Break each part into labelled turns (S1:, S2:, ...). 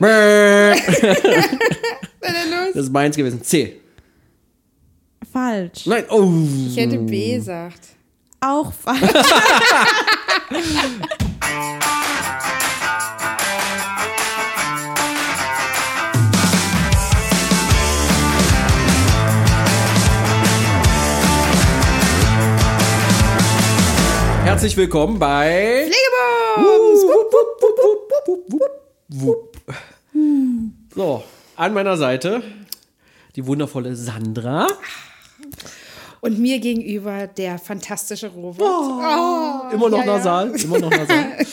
S1: Das ist meins gewesen. C.
S2: Falsch.
S1: Nein, oh.
S3: Ich hätte B gesagt.
S2: Auch falsch.
S1: Herzlich willkommen bei
S3: Pflegebums!
S1: So, an meiner Seite die wundervolle Sandra.
S3: Und mir gegenüber der fantastische Robert.
S1: Oh, immer noch
S3: ja, ja.
S1: nasal, immer noch nasal.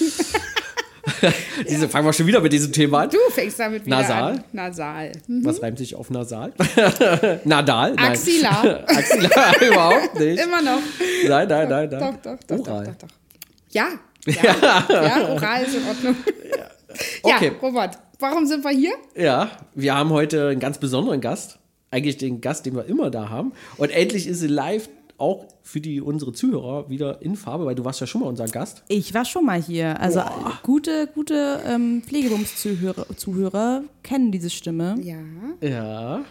S1: Diese, Fangen wir schon wieder mit diesem Thema an.
S3: Du fängst damit wieder
S1: Nasal?
S3: an. Nasal.
S1: Was reimt sich auf nasal? Nadal? Nein.
S3: Axilla.
S1: Axilla, überhaupt nicht.
S3: Immer noch.
S1: Nein, nein, nein, nein.
S3: Doch, doch, doch,
S1: Oral.
S3: doch, doch, doch. Ja. Ja, ja, oral ist in Ordnung. Ja,
S1: Okay.
S3: Robert, warum sind wir hier?
S1: Ja, wir haben heute einen ganz besonderen Gast. Eigentlich den Gast, den wir immer da haben. Und endlich ist sie live auch für die, unsere Zuhörer wieder in Farbe, weil du warst ja schon mal unser Gast.
S2: Ich war schon mal hier. Also gute, gute ähm, Pflegebums-Zuhörer Zuhörer kennen diese Stimme.
S3: Ja,
S1: Ja.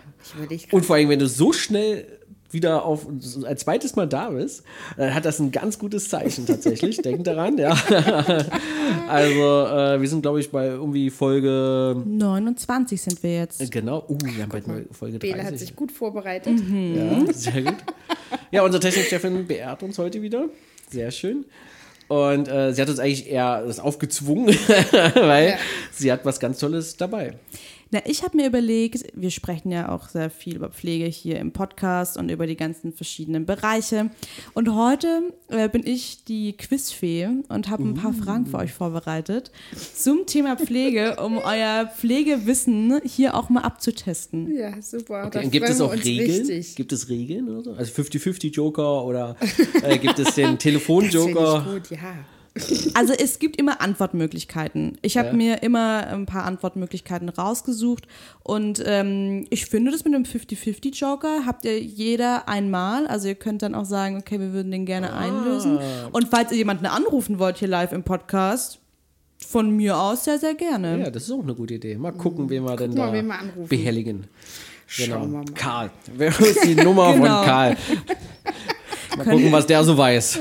S1: Und vor allem, wenn du so schnell wieder auf ein zweites Mal da bist, dann hat das ein ganz gutes Zeichen tatsächlich. Denk daran, ja. also, äh, wir sind, glaube ich, bei irgendwie Folge.
S2: 29 sind wir jetzt.
S1: Genau, uh, wir haben bald mal Folge
S3: Bela
S1: 30.
S3: hat sich gut vorbereitet.
S1: Ja, sehr gut. Ja, unsere Technikchefin beehrt uns heute wieder. Sehr schön. Und äh, sie hat uns eigentlich eher das aufgezwungen, weil
S3: Ja.
S1: sie hat was ganz Tolles dabei.
S2: Na, ich habe mir überlegt, wir sprechen ja auch sehr viel über Pflege hier im Podcast und über die ganzen verschiedenen Bereiche. Und heute äh, bin ich die Quizfee und habe ein paar Fragen für euch vorbereitet zum Thema Pflege, um euer Pflegewissen hier auch mal abzutesten.
S3: Ja, super.
S1: Okay, gibt es auch Regeln?
S3: Richtig.
S1: Gibt es Regeln oder so? Also 50-50 Joker oder äh, gibt es den
S3: Das
S1: Telefonjoker?
S3: ich gut, ja.
S2: Also es gibt immer Antwortmöglichkeiten. Ich habe
S1: Ja.
S2: mir immer ein paar Antwortmöglichkeiten rausgesucht und ähm, ich finde das mit dem 50-50-Joker habt ihr jeder einmal. Also ihr könnt dann auch sagen, okay, wir würden den gerne
S1: Ah.
S2: einlösen. Und falls ihr jemanden anrufen wollt hier live im Podcast, von mir aus sehr, sehr gerne.
S1: Ja, das ist auch eine gute Idee. Mal gucken, wen wir denn
S3: mal,
S1: da
S3: wen wir anrufen.
S1: behelligen.
S3: Schauen wir mal.
S1: Karl. Wer ist die Nummer
S2: Genau.
S1: von Karl? Mal gucken, was der so weiß.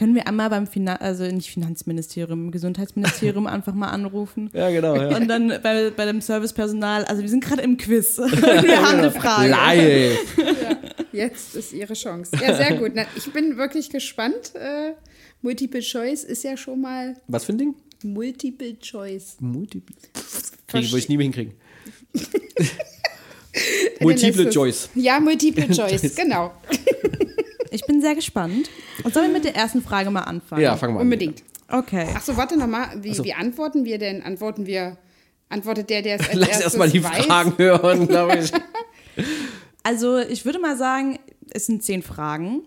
S2: Können wir einmal beim Finan also nicht Finanzministerium, Gesundheitsministerium einfach mal anrufen?
S1: Ja, genau. Ja.
S2: Und dann bei, bei dem Servicepersonal, also wir sind gerade im Quiz. wir haben eine Frage.
S1: Live.
S3: Jetzt ist Ihre Chance. Ja, sehr gut. Na, ich bin wirklich gespannt. Äh, Multiple Choice ist ja schon mal
S1: Was für ein Ding?
S3: Multiple Choice.
S1: Multiple. Krieg, würde ich nie mehr hinkriegen. Multiple Choice.
S3: Ja, Multiple Choice, genau.
S2: Ich bin sehr gespannt. Und sollen wir mit der ersten Frage mal anfangen?
S1: Ja, fangen wir an.
S3: Unbedingt.
S2: Okay.
S3: Achso, warte nochmal. Wie,
S1: so.
S3: wie antworten wir denn? Antworten wir, antwortet der, der es als
S1: Lass erstmal die
S3: weiß?
S1: Fragen hören, glaube ich.
S2: Also ich würde mal sagen, es sind zehn Fragen.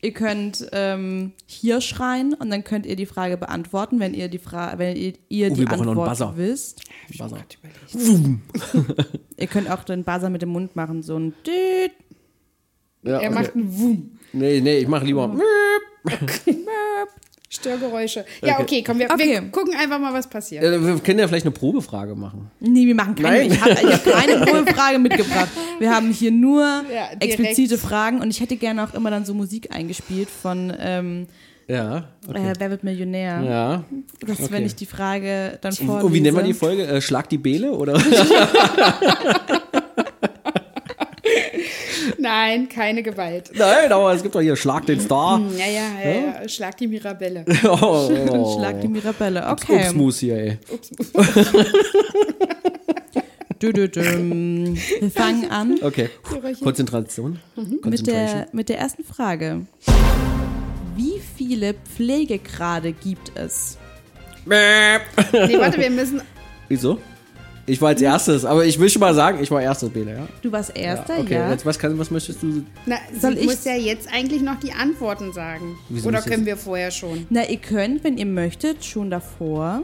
S2: Ihr könnt ähm, hier schreien und dann könnt ihr die Frage beantworten, wenn ihr die Frage, wenn ihr, ihr
S1: Oh,
S2: die Antwort
S1: Buzzer.
S2: wisst.
S1: Buzzer.
S2: Ihr könnt auch den Buzzer mit dem Mund machen, so ein Düt.
S1: Ja,
S3: Er
S1: okay.
S3: macht einen Wum.
S1: Nee, nee, ich mache lieber.
S3: Störgeräusche. Ja,
S1: Okay.
S3: komm, wir,
S2: Okay.
S3: wir gucken einfach mal, was passiert.
S1: Äh, Wir können ja vielleicht eine Probefrage machen.
S2: Nee, wir machen keine.
S1: Nein.
S2: Ich habe hab keine Probefrage mitgebracht. Wir haben hier nur
S3: Ja, direkt.
S2: explizite Fragen und ich hätte gerne auch immer dann so Musik eingespielt von ähm,
S1: Ja. Okay.
S2: äh, Wer wird Millionär?
S1: Ja.
S2: Das ist,
S1: okay.
S2: wenn ich die Frage dann vorlese.
S1: Und wie nennen wir die Folge? Äh, Schlag die Beele oder?
S3: Nein, keine Gewalt.
S1: Nein, aber es gibt doch hier Schlag den Star.
S3: Ja, ja, ja, ja. Schlag die Mirabelle.
S1: Oh, oh.
S2: Schlag die Mirabelle. Okay.
S1: Upsmus hier, ey.
S2: Dü -dü -düm. Wir fangen an
S1: Okay. Konzentration.
S2: mit
S1: Concentration.
S2: der, mit der ersten Frage. Wie viele Pflegegrade gibt es?
S3: Nee, warte, wir müssen.
S1: Wieso? Ich war als erstes, aber ich will schon mal sagen, ich war erstes, Bele, ja.
S2: Du warst Erster, ja.
S1: okay, jetzt was, kann, was möchtest du?
S3: Na,
S2: Soll
S3: sie
S2: ich-
S3: muss ja jetzt eigentlich noch die Antworten sagen.
S1: Wieso
S3: Oder können
S1: jetzt-
S3: wir vorher schon?
S2: Na, ihr könnt, wenn ihr möchtet, schon davor.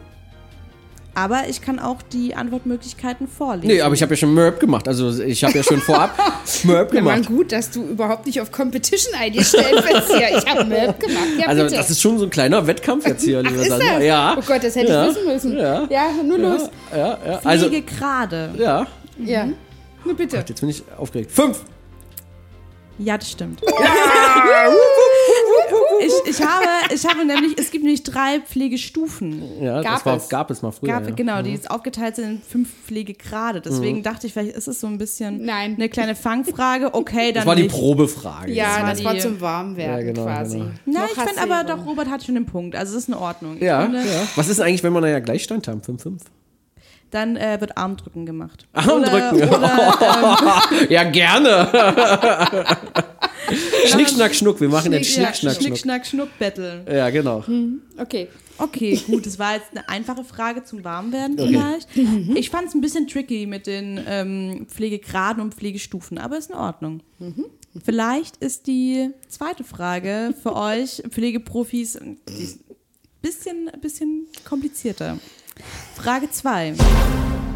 S2: Aber ich kann auch die Antwortmöglichkeiten vorlesen.
S1: Nee, aber ich habe ja schon Merp gemacht. Also ich habe ja schon vorab Merp
S3: Ja, man
S1: gemacht.
S3: gut, dass du überhaupt nicht auf Competition eingestellt bist hier. Ich habe Map gemacht. Ja,
S1: Also
S3: bitte.
S1: das ist schon so ein kleiner Wettkampf jetzt hier,
S3: Ach,
S1: liebe
S3: ist
S1: Sandra.
S3: das?
S1: Ja.
S3: Oh Gott, das hätte
S1: ja.
S3: ich wissen müssen.
S1: Ja.
S3: Ja, nur los.
S1: Ja, ja. Also,
S2: gerade.
S1: ja.
S3: Ja. Nur bitte.
S1: Jetzt bin ich aufgeregt. Fünf.
S2: Ja, das stimmt. ich, ich, habe, ich habe nämlich, es gibt nämlich drei Pflegestufen.
S1: Ja,
S3: Gab
S1: das war,
S3: es.
S1: gab es mal früher.
S2: Gab,
S1: ja.
S2: Genau, die ist aufgeteilt sind in fünf Pflegegrade. Deswegen dachte ich, vielleicht ist es so ein bisschen
S3: Nein.
S2: eine kleine Fangfrage. Okay, dann
S1: Das war die
S2: nicht.
S1: Probefrage.
S3: Ja,
S2: war
S3: das war zum Warmwerden
S1: Ja, genau,
S3: quasi.
S1: genau.
S2: Na,
S3: Noch
S2: ich finde aber doch, Robert hat schon den Punkt. Also es ist in Ordnung.
S1: Ja, ja. Was ist eigentlich, wenn wir da ja Gleichstand haben? 5-5?
S2: Dann äh, wird Armdrücken gemacht.
S1: Armdrücken.
S2: Oder, oder
S1: Ja, gerne. Schnick, schnack, schnuck. Wir machen jetzt
S2: ja,
S1: Schnick, schnack,
S2: Schnick,
S1: schnuck.
S2: Schnack, Schnuck, Battle.
S1: Ja, genau.
S3: Okay.
S2: Okay, gut, das war jetzt eine einfache Frage zum Warmwerden vielleicht. Ich fand es ein bisschen tricky mit den ähm, Pflegegraden und Pflegestufen, aber ist in Ordnung. Vielleicht ist die zweite Frage für euch Pflegeprofis ein bisschen, bisschen komplizierter. Frage 2.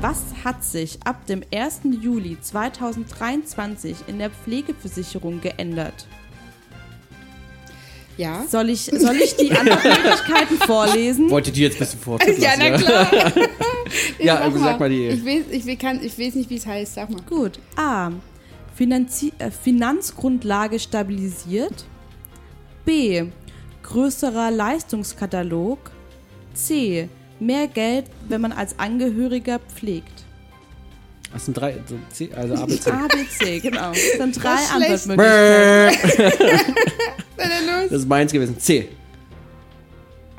S2: Was hat sich ab dem 1. Juli 2023 in der Pflegeversicherung geändert?
S3: Ja.
S2: Soll ich, soll ich die Antwortmöglichkeiten vorlesen?
S1: Wolltet ihr jetzt ein bisschen vorziehen
S3: Ja, na klar.
S1: Ja, also sag mal die.
S3: Ich weiß, ich, kann, ich weiß nicht, wie es heißt. Sag mal.
S2: Gut. A. Finanzi äh, Finanzgrundlage stabilisiert. B. Größerer Leistungskatalog. C. Mehr Geld, wenn man als Angehöriger pflegt.
S1: Das sind drei, C, also C.
S2: A, B, C, genau. Das sind drei
S3: Das.
S2: Antwortmöglichkeiten.
S1: Das ist meins gewesen. C.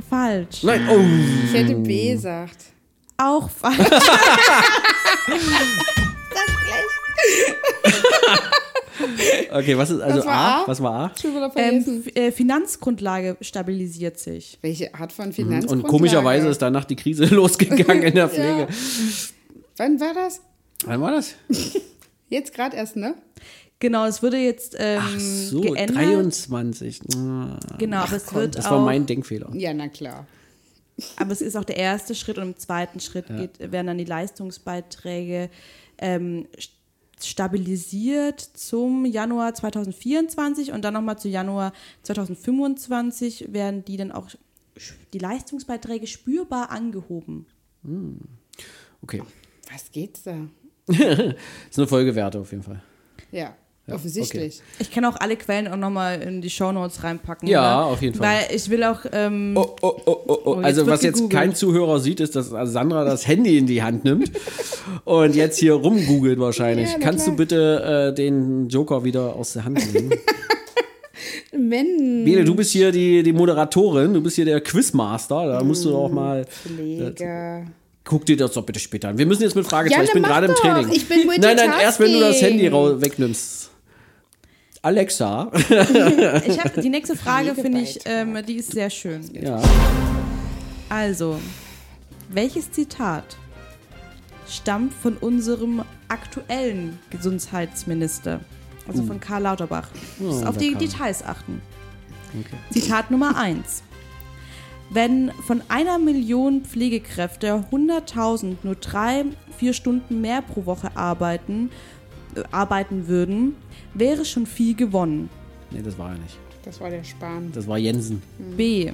S2: Falsch.
S1: Nein, oh.
S3: Ich hätte B gesagt.
S2: Auch falsch.
S1: Okay, was ist also
S3: Was
S1: A?
S3: A?
S1: Was war A?
S3: Schon wieder
S2: Ähm,
S3: vergessen.
S2: F- äh, Finanzgrundlage stabilisiert sich.
S3: Welche Art von
S1: Und
S3: Finanzgrundlage?
S1: komischerweise ist danach die Krise losgegangen in der Pflege.
S3: Wann war das?
S1: Wann war das?
S3: Jetzt gerade erst, ne?
S2: Genau, es wurde jetzt ähm,
S1: Ach so,
S2: geändert.
S1: 23. Ah,
S2: Genau, aber es wird
S1: Das
S2: auch,
S1: war mein Denkfehler.
S3: Ja, na klar.
S2: aber es ist auch der erste Schritt und im zweiten Schritt geht, werden dann die Leistungsbeiträge ähm, stabilisiert zum Januar 2024 und dann nochmal zu Januar 2025 werden die dann auch die Leistungsbeiträge spürbar angehoben.
S1: Okay.
S3: Was geht's da?
S1: ist eine Folgewerte auf jeden Fall.
S3: Ja, offensichtlich.
S2: Ich kann auch alle Quellen auch nochmal in die Shownotes reinpacken.
S1: Ja,
S2: oder?
S1: auf jeden Fall.
S2: Weil ich will auch ähm,
S1: Oh, oh, oh, oh, oh.
S2: jetzt
S1: Also,
S2: wird
S1: was jetzt
S2: gegoogelt.
S1: kein Zuhörer sieht, ist, dass Sandra das Handy in die Hand nimmt und jetzt hier rumgoogelt wahrscheinlich.
S3: Ja,
S1: Kannst
S3: klar.
S1: du bitte äh, den Joker wieder aus der Hand nehmen?
S3: Mensch.
S1: Bene, du bist hier die, die Moderatorin, du bist hier der Quizmaster. Da musst du auch mal.
S3: Pflege.
S1: Guck dir das doch bitte später an. Wir müssen jetzt mit Fragen
S3: Ja.
S1: Ich bin gerade im. Training. Nein, nein, erst wenn du das. Handy wegnimmst. Alexa.
S2: Ich habe die nächste Frage, finde ich, ähm, die ist sehr schön.
S1: ja.
S2: Also, welches Zitat stammt von unserem aktuellen Gesundheitsminister? Also von Karl Lauterbach. Muss
S1: Oh,
S2: auf die
S1: Karl.
S2: Details achten.
S1: Okay.
S2: Zitat Nummer 1. Wenn von einer Million Pflegekräfte 100.000 nur drei, vier Stunden mehr pro Woche arbeiten, arbeiten würden, wäre schon viel gewonnen.
S1: Nee, das war er nicht.
S3: Das war der Spahn.
S1: Das war Jensen.
S2: B.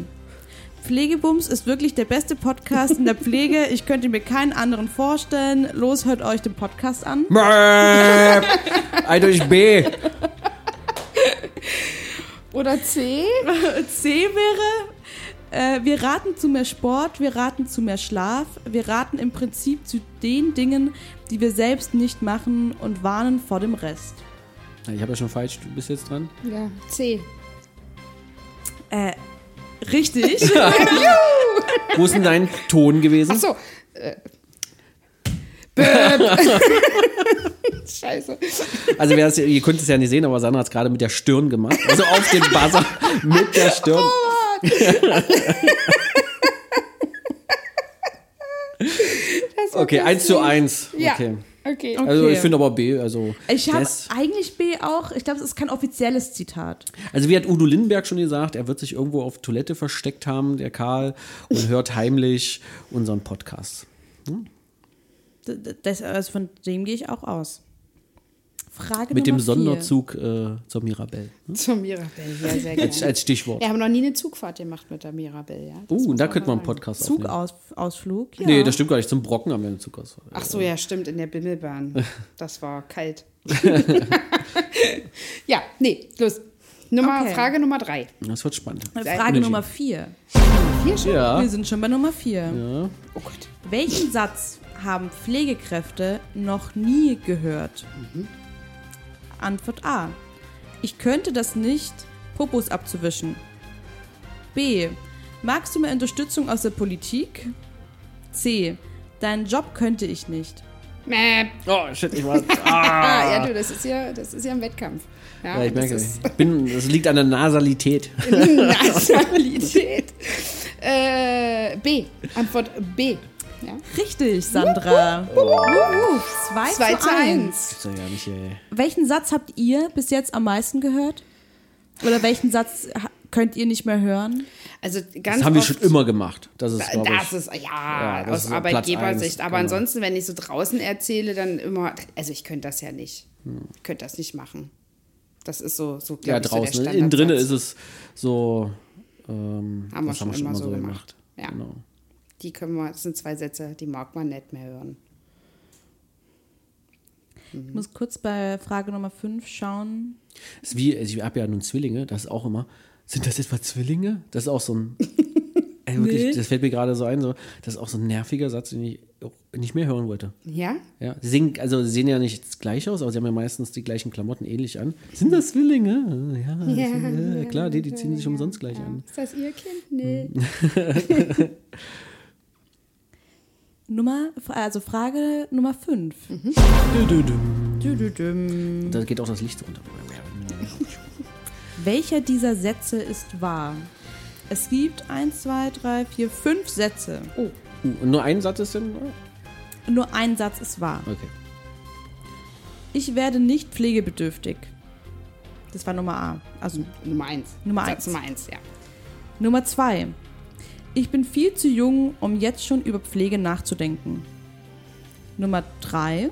S2: Pflegebums ist wirklich der beste Podcast in der Pflege. Ich könnte mir keinen anderen vorstellen. Los, hört euch den Podcast an.
S1: Eindeutig B.
S3: Oder C?
S2: C wäre, äh, wir raten zu mehr Sport, wir raten zu mehr Schlaf, wir raten im Prinzip zu den Dingen, die wir selbst nicht machen und warnen vor dem Rest.
S1: Ich habe ja schon falsch, du bist jetzt dran.
S3: Ja, C.
S2: Äh, richtig.
S1: Wo ist denn dein Ton gewesen?
S3: Ach so. Äh. Scheiße.
S1: Also ihr könnt es ja nicht sehen, aber Sandra hat es gerade mit der Stirn gemacht. Also auf den Buzzer mit der Stirn.
S3: War
S1: Okay, 1 zu. 1.
S3: Ja.
S1: Okay.
S3: Okay.
S1: Also ich finde aber B, also
S2: Ich habe eigentlich B auch, ich glaube, es ist kein offizielles Zitat.
S1: Also wie hat Udo Lindenberg schon gesagt, er wird sich irgendwo auf Toilette versteckt haben, der Karl, und hört heimlich unseren Podcast.
S2: D- Das, also von dem gehe ich auch aus. Frage
S1: Mit dem
S2: vier.
S1: Sonderzug äh, zur Mirabelle.
S3: Zur Mirabelle, ja, sehr
S1: Als,
S3: gerne.
S1: als Stichwort.
S3: Wir haben noch nie eine Zugfahrt gemacht mit der Mirabelle, ja. Das
S1: Uh, da
S3: man
S1: könnte man einen. Podcast aufnehmen.
S2: Zugausflug? Ja.
S1: Nee, das stimmt gar nicht. Zum Brocken haben wir einen Zugausfall.
S3: Ach so, ja, stimmt, in der Bimmelbahn. Das war kalt. ja, nee, los. Nummer,
S2: Okay.
S3: Frage Nummer drei.
S1: Das wird spannend.
S2: Frage. Nummer vier.
S3: Hier schon?
S1: Ja.
S2: Wir sind schon bei Nummer vier.
S3: Oh Gott.
S2: Welchen Satz haben Pflegekräfte noch nie gehört? Antwort A. Ich könnte das nicht, Popos abzuwischen. B. Magst du mehr Unterstützung aus der Politik? C. Deinen Job könnte ich nicht.
S3: Mäh.
S1: Oh, shit, ich war.
S3: Ah, ja, du, das ist ja, das ist ja ein Wettkampf. Ja,
S1: Ja, ich
S3: das
S1: merke,
S3: ist
S1: ich bin, das liegt an der Nasalität.
S3: Nationalität. äh, B. Antwort B. Ja.
S2: Richtig, Sandra. Wuhu. 2
S3: 2
S2: zu
S3: zu
S2: 1.
S3: 1.
S1: Ist doch ja nicht, ey.
S2: Welchen Satz habt ihr bis jetzt am meisten gehört? Oder welchen Satz könnt ihr nicht mehr hören?
S3: Also ganz
S1: Das haben wir schon immer gemacht. Das ist, glaube
S3: Das
S1: ich.
S3: ist, ja,
S1: Ja, das
S3: aus Arbeitgebersicht. Aber
S1: genau.
S3: ansonsten, wenn ich so draußen erzähle, dann immer, also ich könnte das ja nicht.
S1: Hm.
S3: Ich könnte das nicht machen. Das ist so, so
S1: ja,
S3: glaube
S1: draußen.
S3: so der
S1: Innen drinnen ist es so. Ähm,
S3: Haben wir
S1: das
S3: schon immer so gemacht. Ja.
S1: Genau.
S3: Die können wir, das sind zwei Sätze, die mag man nicht mehr hören.
S2: Ich muss kurz bei Frage Nummer 5 schauen.
S1: Das ist wie, also ich habe ja nun Zwillinge, das ist auch immer. Sind das etwa Zwillinge? Das ist auch so ein. Ey, wirklich,
S2: Nee.
S1: Das fällt mir gerade so ein. So, das ist auch so ein nerviger Satz, den ich nicht mehr hören wollte.
S3: Ja?
S1: Ja, sie sehen, also sie sehen ja nicht gleich aus, aber sie haben ja meistens die gleichen Klamotten ähnlich an. Sind das Zwillinge? Ja, das sind, ja klar, die, die ziehen sich umsonst gleich an.
S3: Ist das ihr Kind? Nee.
S2: Nummer, also Frage Nummer 5.
S1: Da geht auch das Licht runter.
S2: Welcher dieser Sätze ist wahr? Es gibt 1, 2, 3, 4, 5 Sätze.
S1: Uh, und nur ein Satz ist denn?
S2: Und nur ein Satz ist wahr.
S1: Okay.
S2: Ich werde nicht pflegebedürftig. Das war Nummer A. Also
S3: Nummer eins.
S2: Nummer
S3: Satz
S2: eins.
S3: Nummer eins, ja.
S2: Nummer 2. Ich bin viel zu jung, um jetzt schon über Pflege nachzudenken. Nummer 3.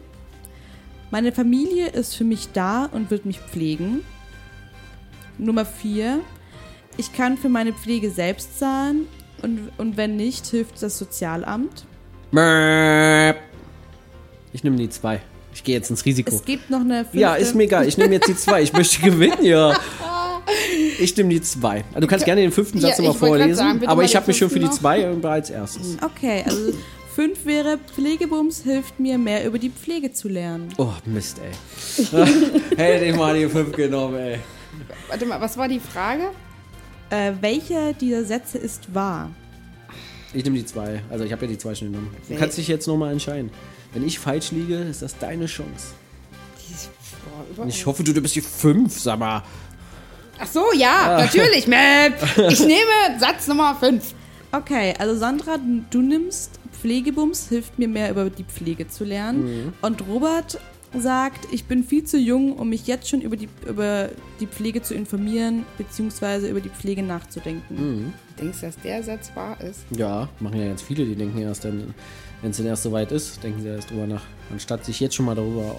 S2: Meine Familie ist für mich da und wird mich pflegen. Nummer 4. Ich kann für meine Pflege selbst zahlen und, und wenn nicht, hilft das Sozialamt.
S1: Ich nehme die zwei. Ich gehe jetzt ins Risiko.
S2: Es gibt noch eine fünfte.
S1: Ja, ist mir egal. Ich nehme jetzt die zwei. Ich möchte gewinnen, ja. Ich nehme die zwei. Also Du kannst gerne den fünften Satz
S3: Ja,
S1: nochmal vorlesen,
S3: sagen,
S1: aber ich habe mich schon für die zwei und als erstes.
S2: Okay, also 5 wäre Pflegebums hilft mir mehr über die Pflege zu lernen.
S1: Oh, Mist, ey. Hätte ich mal die fünf genommen, ey.
S3: Warte mal, was war die Frage?
S2: Äh, welcher dieser Sätze ist wahr?
S1: Ich nehme die zwei. Also ich habe ja die zwei schon genommen. Du kannst dich jetzt nochmal entscheiden. Wenn ich falsch liege, ist das deine Chance. Ich hoffe, du bist die fünf, sag mal.
S3: Ach so, ja, natürlich. Mäh. Ich nehme Satz Nummer 5.
S2: Okay, also Sandra, du- nimmst Pflegebums, hilft mir mehr über die Pflege zu lernen. Und Robert sagt, ich bin viel zu jung, um mich jetzt schon über die, über die Pflege zu informieren, beziehungsweise über die Pflege nachzudenken.
S3: Denkst du, dass der Satz wahr ist?
S1: Ja, machen ja ganz viele, die denken erst dann, wenn es denn erst soweit ist, denken sie erst drüber nach. Anstatt sich jetzt schon mal darüber,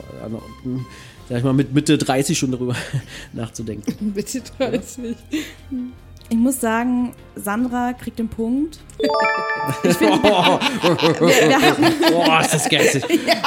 S1: sag ich mal, mit Mitte 30 schon darüber nachzudenken.
S3: Bitte 30.
S2: Ich muss sagen, Sandra kriegt den Punkt.
S1: Oh, ist das gässig.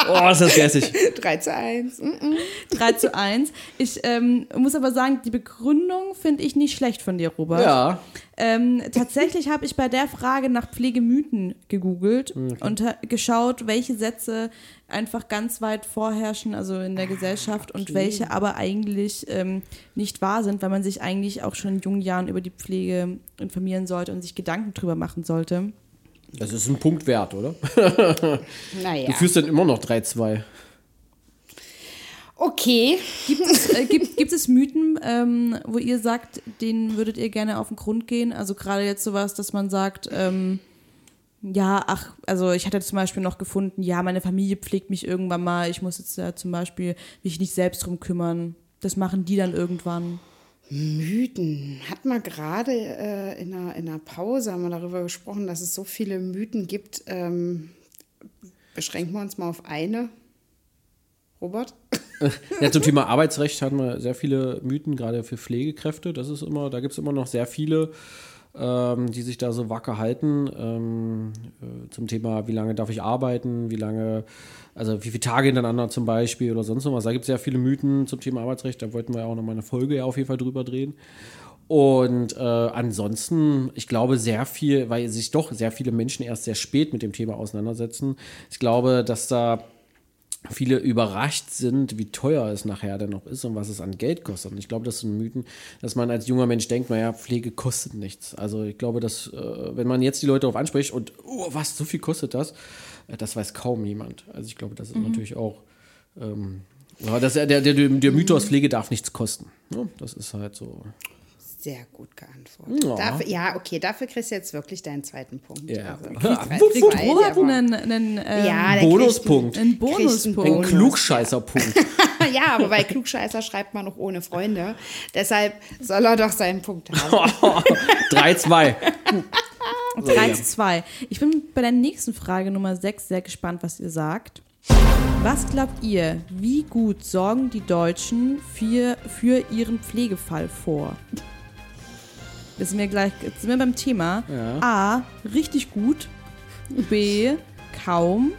S1: Oh, ist das gässig.
S3: 3 zu 1. Mm
S2: 3 zu 1. Ich ähm, muss aber sagen, die Begründung finde ich nicht schlecht von dir, Robert.
S1: Ja.
S2: Ähm, tatsächlich habe ich bei der Frage nach Pflegemythen gegoogelt und ha- geschaut, welche Sätze einfach ganz weit vorherrschen, also in der Gesellschaft, und welche aber eigentlich ähm, nicht wahr sind, weil man sich eigentlich auch schon in jungen Jahren über die Pflege informieren sollte und sich Gedanken drüber machen sollte.
S1: Das ist ein Punkt wert, oder?
S3: Naja.
S1: Du führst dann immer noch 3-2.
S3: Okay.
S2: Gibt es, äh, gibt, gibt es Mythen, ähm, wo ihr sagt, denen würdet ihr gerne auf den Grund gehen? Also gerade jetzt sowas, dass man sagt, ähm, Ja, ach, also ich hatte zum Beispiel noch gefunden, ja, meine Familie pflegt mich irgendwann mal. Ich muss jetzt äh, zum Beispiel mich nicht selbst drum kümmern. Das machen die dann irgendwann.
S3: Mythen. Hat man gerade äh, in, einer, in einer Pause haben wir darüber gesprochen, dass es so viele Mythen gibt. Ähm, beschränken wir uns mal auf eine. Robert?
S1: Ja, zum Thema Arbeitsrecht hatten wir sehr viele Mythen, gerade für Pflegekräfte. Das ist immer, da gibt es immer noch sehr viele, ähm, die sich da so wacker halten. Ähm, äh, zum Thema, wie lange darf ich arbeiten, wie lange, also wie viele Tage hintereinander zum Beispiel oder sonst noch was. Da gibt es sehr viele Mythen zum Thema Arbeitsrecht. Da wollten wir ja auch noch mal eine Folge ja auf jeden Fall drüber drehen. Und äh, ansonsten, ich glaube, sehr viel, weil sich doch sehr viele Menschen erst sehr spät mit dem Thema auseinandersetzen. Ich glaube, dass da viele überrascht sind, wie teuer es nachher denn noch ist und was es an Geld kostet. Und ich glaube, das sind Mythen, dass man als junger Mensch denkt, naja, Pflege kostet nichts. Also ich glaube, dass, äh, wenn man jetzt die Leute darauf anspricht und, oh, was, so viel kostet das, äh, das weiß kaum jemand. Also ich glaube, das ist natürlich auch, ähm, ja, das, der, der, der Mythos, Pflege darf nichts kosten. Ja, das ist halt so.
S3: Sehr gut geantwortet.
S1: Ja.
S3: Dafür, ja, okay, dafür kriegst du jetzt wirklich deinen zweiten Punkt.
S1: Ja.
S3: Also, aber-
S2: einen, einen ähm,
S3: ja,
S1: Bonuspunkt.
S2: einen
S3: einen
S2: Bonuspunkt.
S1: Ein
S3: Bonus.
S1: Klugscheißerpunkt.
S3: Ja, aber bei Klugscheißer schreibt man noch ohne Freunde. Deshalb soll er doch seinen Punkt haben.
S1: 3-2.
S2: 3 zu 2. Ich bin bei der nächsten Frage Nummer 6 sehr gespannt, was ihr sagt. Was glaubt ihr, wie gut sorgen die Deutschen für, für ihren Pflegefall vor? Das sind wir gleich, jetzt sind wir beim Thema.
S1: Ja.
S2: A, richtig gut. B, kaum.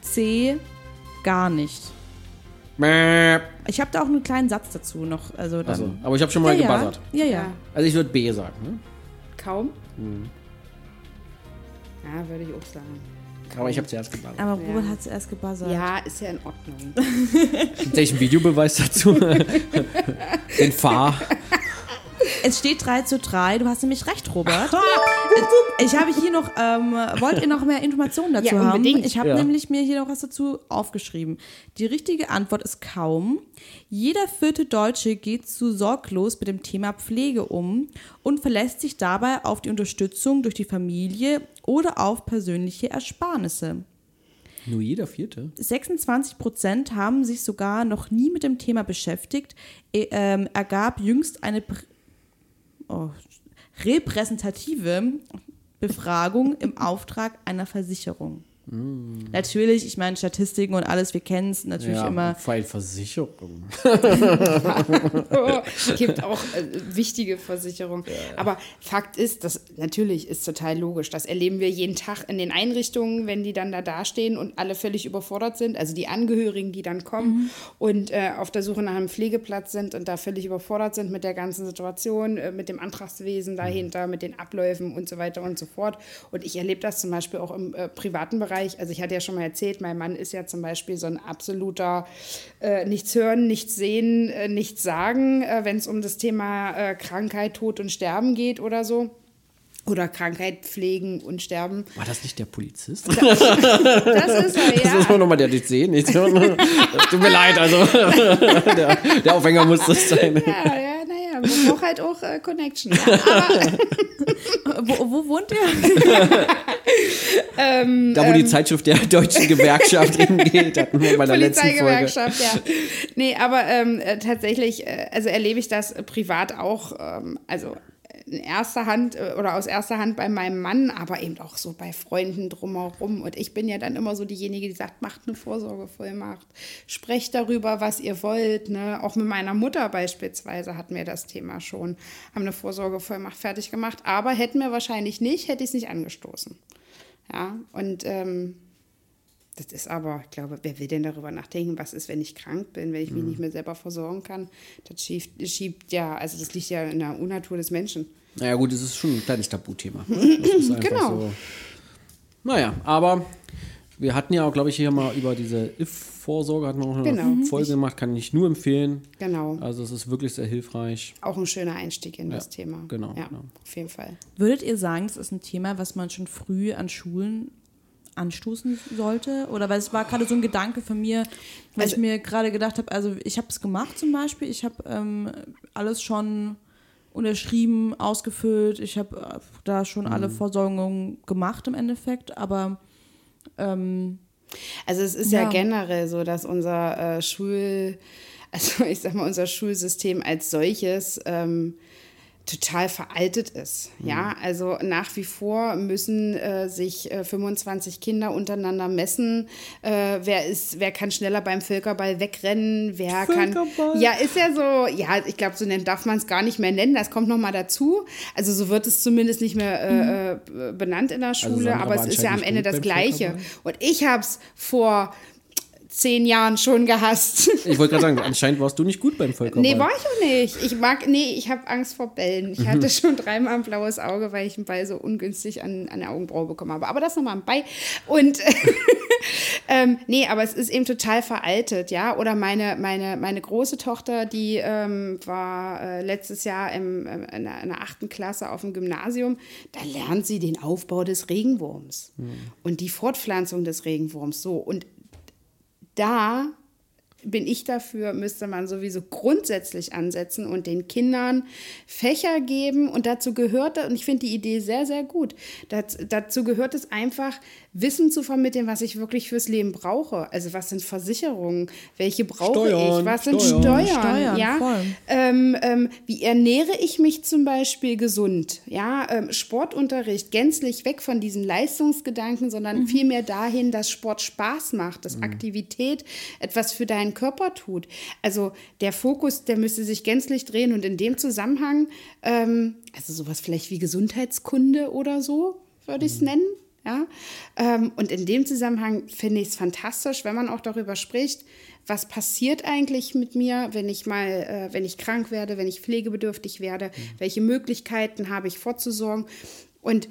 S2: C, gar nicht. Ich habe da auch einen kleinen Satz dazu noch. Also, dann,
S1: Also, aber ich habe schon mal
S2: ja,
S1: gebuzzert.
S2: Ja, ja.
S3: Ja.
S1: Also ich würde B sagen. Ne?
S3: Kaum? Ja, würde ich auch sagen.
S1: Aber ich habe zuerst gebuzzert.
S2: Aber Robert hat zuerst gebuzzert.
S3: Ja, ist ja in Ordnung.
S1: Gibt es einen Videobeweis dazu? Den Fahr.
S2: Es steht 3 zu 3. Du hast nämlich recht, Robert. ich habe hier noch, ähm, wollt ihr noch mehr Informationen dazu
S3: Ja,
S2: haben?
S3: unbedingt.
S2: Ich habe
S1: Ja.
S2: nämlich mir hier noch was dazu aufgeschrieben. Die richtige Antwort ist kaum. Jeder vierte Deutsche geht zu sorglos mit dem Thema Pflege um und verlässt sich dabei auf die Unterstützung durch die Familie oder auf persönliche Ersparnisse.
S1: Nur jeder Vierte.
S2: 26 Prozent haben sich sogar noch nie mit dem Thema beschäftigt, äh, ähm, ergab jüngst eine Pr- oh, repräsentative Befragung im Auftrag einer Versicherung. Natürlich, ich meine Statistiken und alles, wir kennen es natürlich
S1: ja,
S2: immer.
S1: vor allem Versicherung.
S3: Oh, gibt auch äh, wichtige Versicherungen. Aber Fakt ist, das natürlich ist total logisch. Das erleben wir jeden Tag in den Einrichtungen, wenn die dann da dastehen und alle völlig überfordert sind. Also die Angehörigen, die dann kommen und äh, auf der Suche nach einem Pflegeplatz sind und da völlig überfordert sind mit der ganzen Situation, äh, mit dem Antragswesen dahinter, mit den Abläufen und so weiter und so fort. Und ich erlebe das zum Beispiel auch im äh, privaten Bereich. Also ich hatte ja schon mal erzählt, mein Mann ist ja zum Beispiel so ein absoluter äh, nichts hören, nichts sehen, äh, nichts sagen, äh, wenn es um das Thema äh, Krankheit, Tod und Sterben geht oder so. Oder Krankheit pflegen und sterben.
S1: War das nicht der Polizist?
S3: Das ist er,
S1: Das ist
S3: ja.
S1: mal nochmal der DC, nicht? Tut mir leid, also der, der Aufhänger muss das sein.
S3: Ja, ja, naja, man braucht halt auch äh, Connection. Ja. Aber
S2: Wo, wo wohnt ihr?
S1: Da, wo die Zeitschrift der deutschen Gewerkschaft hingeht, hatten wir bei der letzten Folge.
S3: Ja. Nee, aber ähm, äh, tatsächlich, äh, also erlebe ich das privat auch, ähm, also in erster Hand äh, oder aus erster Hand bei meinem Mann, aber eben auch so bei Freunden drumherum. Und ich bin ja dann immer so diejenige, die sagt, macht eine Vorsorgevollmacht, sprecht darüber, was ihr wollt. Ne? Auch mit meiner Mutter beispielsweise hatten wir das Thema schon, haben eine Vorsorgevollmacht fertig gemacht, aber hätten wir wahrscheinlich nicht, hätte ich es nicht angestoßen. Ja, und ähm, das ist aber, ich glaube, wer will denn darüber nachdenken, was ist, wenn ich krank bin, wenn ich mich nicht mehr selber versorgen kann? Das schiebt, schiebt ja, also das liegt ja in der Unnatur des Menschen.
S1: Naja, gut, es ist schon ein kleines Tabuthema. Das
S3: Genau.
S1: So. Naja, aber wir hatten ja auch, glaube ich, hier mal über diese If-Vorsorge, hatten wir auch eine
S3: Genau.
S1: Folge gemacht, kann ich nur empfehlen.
S3: Genau.
S1: Also es ist wirklich sehr hilfreich.
S3: Auch ein schöner Einstieg in das
S1: Ja,
S3: Thema.
S1: genau,
S3: Ja,
S1: genau.
S3: auf jeden Fall.
S2: Würdet ihr sagen, das ist ein Thema, was man schon früh an Schulen anstoßen sollte? Oder weil es war gerade so ein Gedanke von mir, weil
S3: Also-
S2: ich mir gerade gedacht habe, also ich habe es gemacht zum Beispiel, ich habe ähm, alles schon unterschrieben, ausgefüllt. Ich habe äh, da schon alle
S1: Mhm.
S2: Versorgungen gemacht im Endeffekt, aber ähm,
S3: Also es ist ja,
S2: Ja.
S3: generell so, dass unser äh, Schul, also ich sag mal, unser Schulsystem als solches ähm, total veraltet ist. Ja, also nach wie vor müssen äh, sich äh, 25 Kinder untereinander messen. Äh, wer ist, wer kann schneller beim Völkerball wegrennen? Wer kann?
S1: Völkerball.
S3: Ja, ist ja so. Ja, ich glaube, so nennt, darf man es gar nicht mehr nennen. Das kommt noch mal dazu. Also so wird es zumindest nicht mehr äh, äh, benannt in der Schule.
S1: Sandra
S3: aber es ist ja am Ende das Gleiche. Und ich habe es vor zehn Jahren schon gehasst.
S1: Ich wollte gerade sagen, anscheinend warst du nicht gut beim Völkerball.
S3: Nee, war ich auch nicht. Ich mag, nee, ich habe Angst vor Bällen. Ich hatte schon dreimal ein blaues Auge, weil ich einen Ball so ungünstig an, an der Augenbraue bekommen habe. Aber das nochmal am Bei. Und ähm, nee, aber es ist eben total veraltet, ja. Oder meine, meine, meine große Tochter, die ähm, war äh, letztes Jahr im, ähm, in, der, in der achten Klasse auf dem Gymnasium. Da lernt sie den Aufbau des Regenwurms und die Fortpflanzung des Regenwurms. So. Und da bin ich dafür, müsste man sowieso grundsätzlich ansetzen und den Kindern Fächer geben. Und dazu gehört, und ich finde die Idee sehr, sehr gut, dazu, dazu gehört es einfach, Wissen zu vermitteln, was ich wirklich fürs Leben brauche. Also was sind Versicherungen, welche brauche
S1: Steuern,
S3: ich, was sind
S1: Steuern.
S3: Steuern,
S2: Steuern,
S3: ja? Ähm, ähm, wie ernähre ich mich zum Beispiel gesund? Ja, ähm, Sportunterricht gänzlich weg von diesen Leistungsgedanken, sondern vielmehr dahin, dass Sport Spaß macht, dass Aktivität etwas für deinen Körper tut. Also der Fokus, der müsste sich gänzlich drehen und in dem Zusammenhang, ähm, also sowas vielleicht wie Gesundheitskunde oder so, würde ich es nennen. Ja? Ähm, und in dem Zusammenhang finde ich es fantastisch, wenn man auch darüber spricht, was passiert eigentlich mit mir, wenn ich mal, äh, wenn ich krank werde, wenn ich pflegebedürftig werde, welche Möglichkeiten habe ich vorzusorgen. Und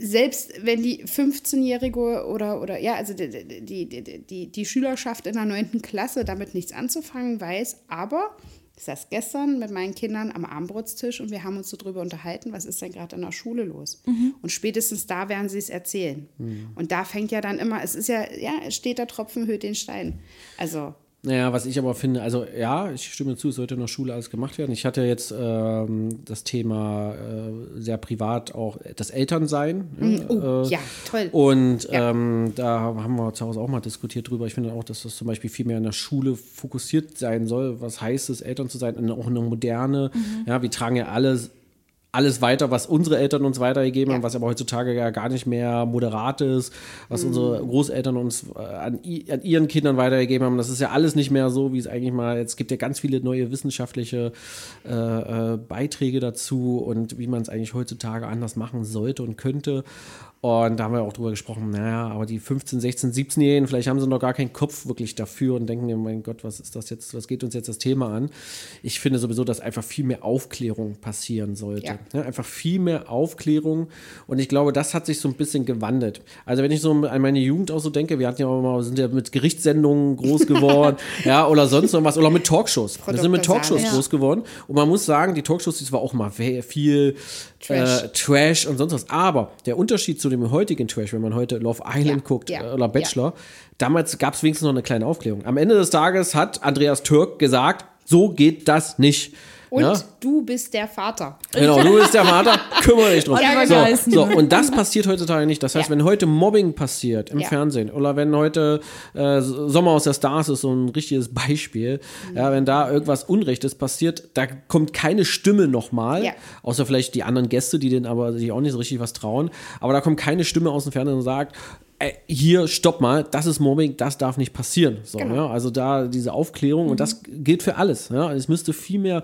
S3: selbst wenn die 15-Jährige oder, oder ja, also die, die, die, die, Schülerschaft in der 9. Klasse damit nichts anzufangen weiß, aber ich saß gestern mit meinen Kindern am Abendbrotstisch und wir haben uns so drüber unterhalten, was ist denn gerade in der Schule los? Und spätestens da werden sie es erzählen. Und da fängt ja dann immer, es ist ja, ja, es steht der Tropfen, hüllt den Stein. Also,
S1: Naja, was ich aber finde, also ja, ich stimme zu, es sollte in der Schule alles gemacht werden. Ich hatte jetzt ähm, das Thema äh, sehr privat auch das Elternsein.
S3: oh,
S1: äh,
S3: ja, toll.
S1: Und
S3: Ja.
S1: ähm, da haben wir zu Hause auch mal diskutiert drüber. Ich finde auch, dass das zum Beispiel viel mehr in der Schule fokussiert sein soll. Was heißt es, Eltern zu sein? Und auch eine moderne,
S3: Mhm.
S1: ja, wir tragen ja alles alles weiter, was unsere Eltern uns weitergegeben haben,
S3: Ja.
S1: was aber heutzutage ja gar nicht mehr moderat ist, was
S3: Mhm.
S1: unsere Großeltern uns äh, an, an ihren Kindern weitergegeben haben. Das ist ja alles nicht mehr so, wie es eigentlich mal, es gibt ja ganz viele neue wissenschaftliche äh, äh, Beiträge dazu und wie man es eigentlich heutzutage anders machen sollte und könnte. Und da haben wir auch drüber gesprochen, naja, aber die 15, 16, 17-Jährigen, vielleicht haben sie noch gar keinen Kopf wirklich dafür und denken, mein Gott, was ist das jetzt, was geht uns jetzt das Thema an? Ich finde sowieso, dass einfach viel mehr Aufklärung passieren sollte.
S3: Ja.
S1: Ja, einfach viel mehr Aufklärung. Und ich glaube, das hat sich so ein bisschen gewandelt. Also wenn ich so an meine Jugend auch so denke, wir hatten ja auch mal, sind ja mit Gerichtssendungen groß geworden, ja, oder sonst noch was, oder mit Talkshows. Wir sind mit. Talkshows
S3: Sahne.
S1: groß geworden. Und man muss sagen, die Talkshows, das war auch mal viel
S3: Trash.
S1: Äh, Trash und sonst was. Aber der Unterschied zu dem heutigen Trash, wenn man heute Love Island
S3: Ja,
S1: guckt
S3: ja,
S1: äh, oder Bachelor, damals gab es wenigstens noch eine kleine Aufklärung. Am Ende des Tages hat Andreas Türk gesagt, so geht das nicht.
S3: Und
S1: Ja?
S3: du bist der Vater.
S1: Genau, du bist der Vater, kümmere dich drum.
S2: Oliver
S1: so, so, und das passiert heutzutage nicht. Das heißt,
S3: Ja.
S1: wenn heute Mobbing passiert im
S3: Ja.
S1: Fernsehen oder wenn heute äh, Sommer aus der Stars ist so ein richtiges Beispiel,
S3: Mhm.
S1: ja, wenn da irgendwas Unrechtes passiert, da kommt keine Stimme nochmal,
S3: Ja.
S1: außer vielleicht die anderen Gäste, die denen aber sich auch nicht so richtig was trauen, aber da kommt keine Stimme aus dem Fernsehen und sagt, ey, hier, stopp mal, das ist Mobbing, das darf nicht passieren. So,
S3: Genau.
S1: ja, also da diese Aufklärung
S3: Mhm.
S1: und das gilt für alles. Ja. Es müsste viel mehr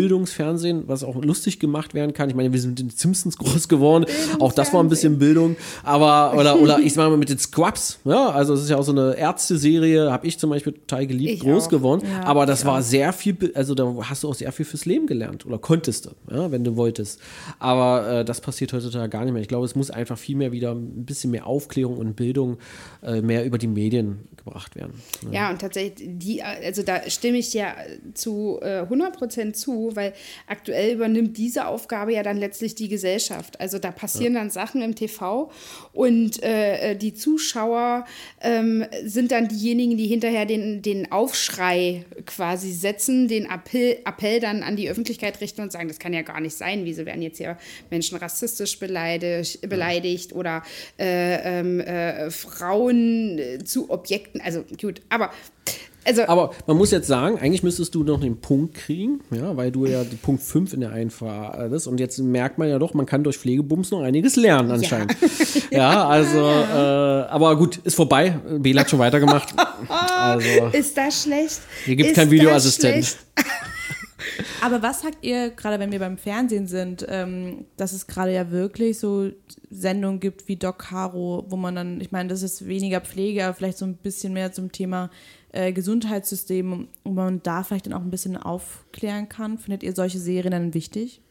S1: Bildungsfernsehen, was auch lustig gemacht werden kann. Ich meine, wir sind mit den Simpsons groß geworden, auch das war ein bisschen Bildung, aber oder, oder ich sag mal mit den Scrubs, ja, also es ist ja auch so eine Ärzte-Serie, habe ich zum Beispiel total geliebt,
S3: Ich
S1: groß
S3: auch.
S1: geworden,
S2: Ja,
S1: aber das war sehr viel, also da hast du auch sehr viel fürs Leben gelernt oder konntest du, ja, wenn du wolltest. Aber äh, das passiert heutzutage gar nicht mehr. Ich glaube, es muss einfach viel mehr wieder ein bisschen mehr Aufklärung und in Bildung äh, mehr über die Medien gebracht werden. Ne?
S3: Ja, und tatsächlich, die, also da stimme ich ja zu äh, 100% zu, weil aktuell übernimmt diese Aufgabe ja dann letztlich die Gesellschaft. Also da passieren ja. dann Sachen im TV und äh, die Zuschauer ähm, sind dann diejenigen, die hinterher den, den Aufschrei quasi setzen, den Appell, Appell dann an die Öffentlichkeit richten und sagen, das kann ja gar nicht sein, wieso werden jetzt hier Menschen rassistisch beleidigt, beleidigt oder äh, ähm, äh, Frauen zu Objekten, also gut, aber also,
S1: aber man muss jetzt sagen, eigentlich müsstest du noch den Punkt kriegen, ja, weil du ja die Punkt 5 in der Einfahrt bist. Und jetzt merkt man ja doch, man kann durch Pflegebums noch einiges lernen anscheinend. Ja, ja also, äh, aber gut, ist vorbei. Bela hat schon weitergemacht.
S3: Also, ist das schlecht?
S1: Hier gibt es keinen Videoassistent.
S2: Aber was sagt ihr, gerade wenn wir beim Fernsehen sind, ähm, dass es gerade ja wirklich so Sendungen gibt wie Doc Caro, wo man dann, ich meine, das ist weniger Pflege, aber vielleicht so ein bisschen mehr zum Thema äh, Gesundheitssystem, wo man da vielleicht dann auch ein bisschen aufklären kann. Findet ihr solche Serien dann wichtig?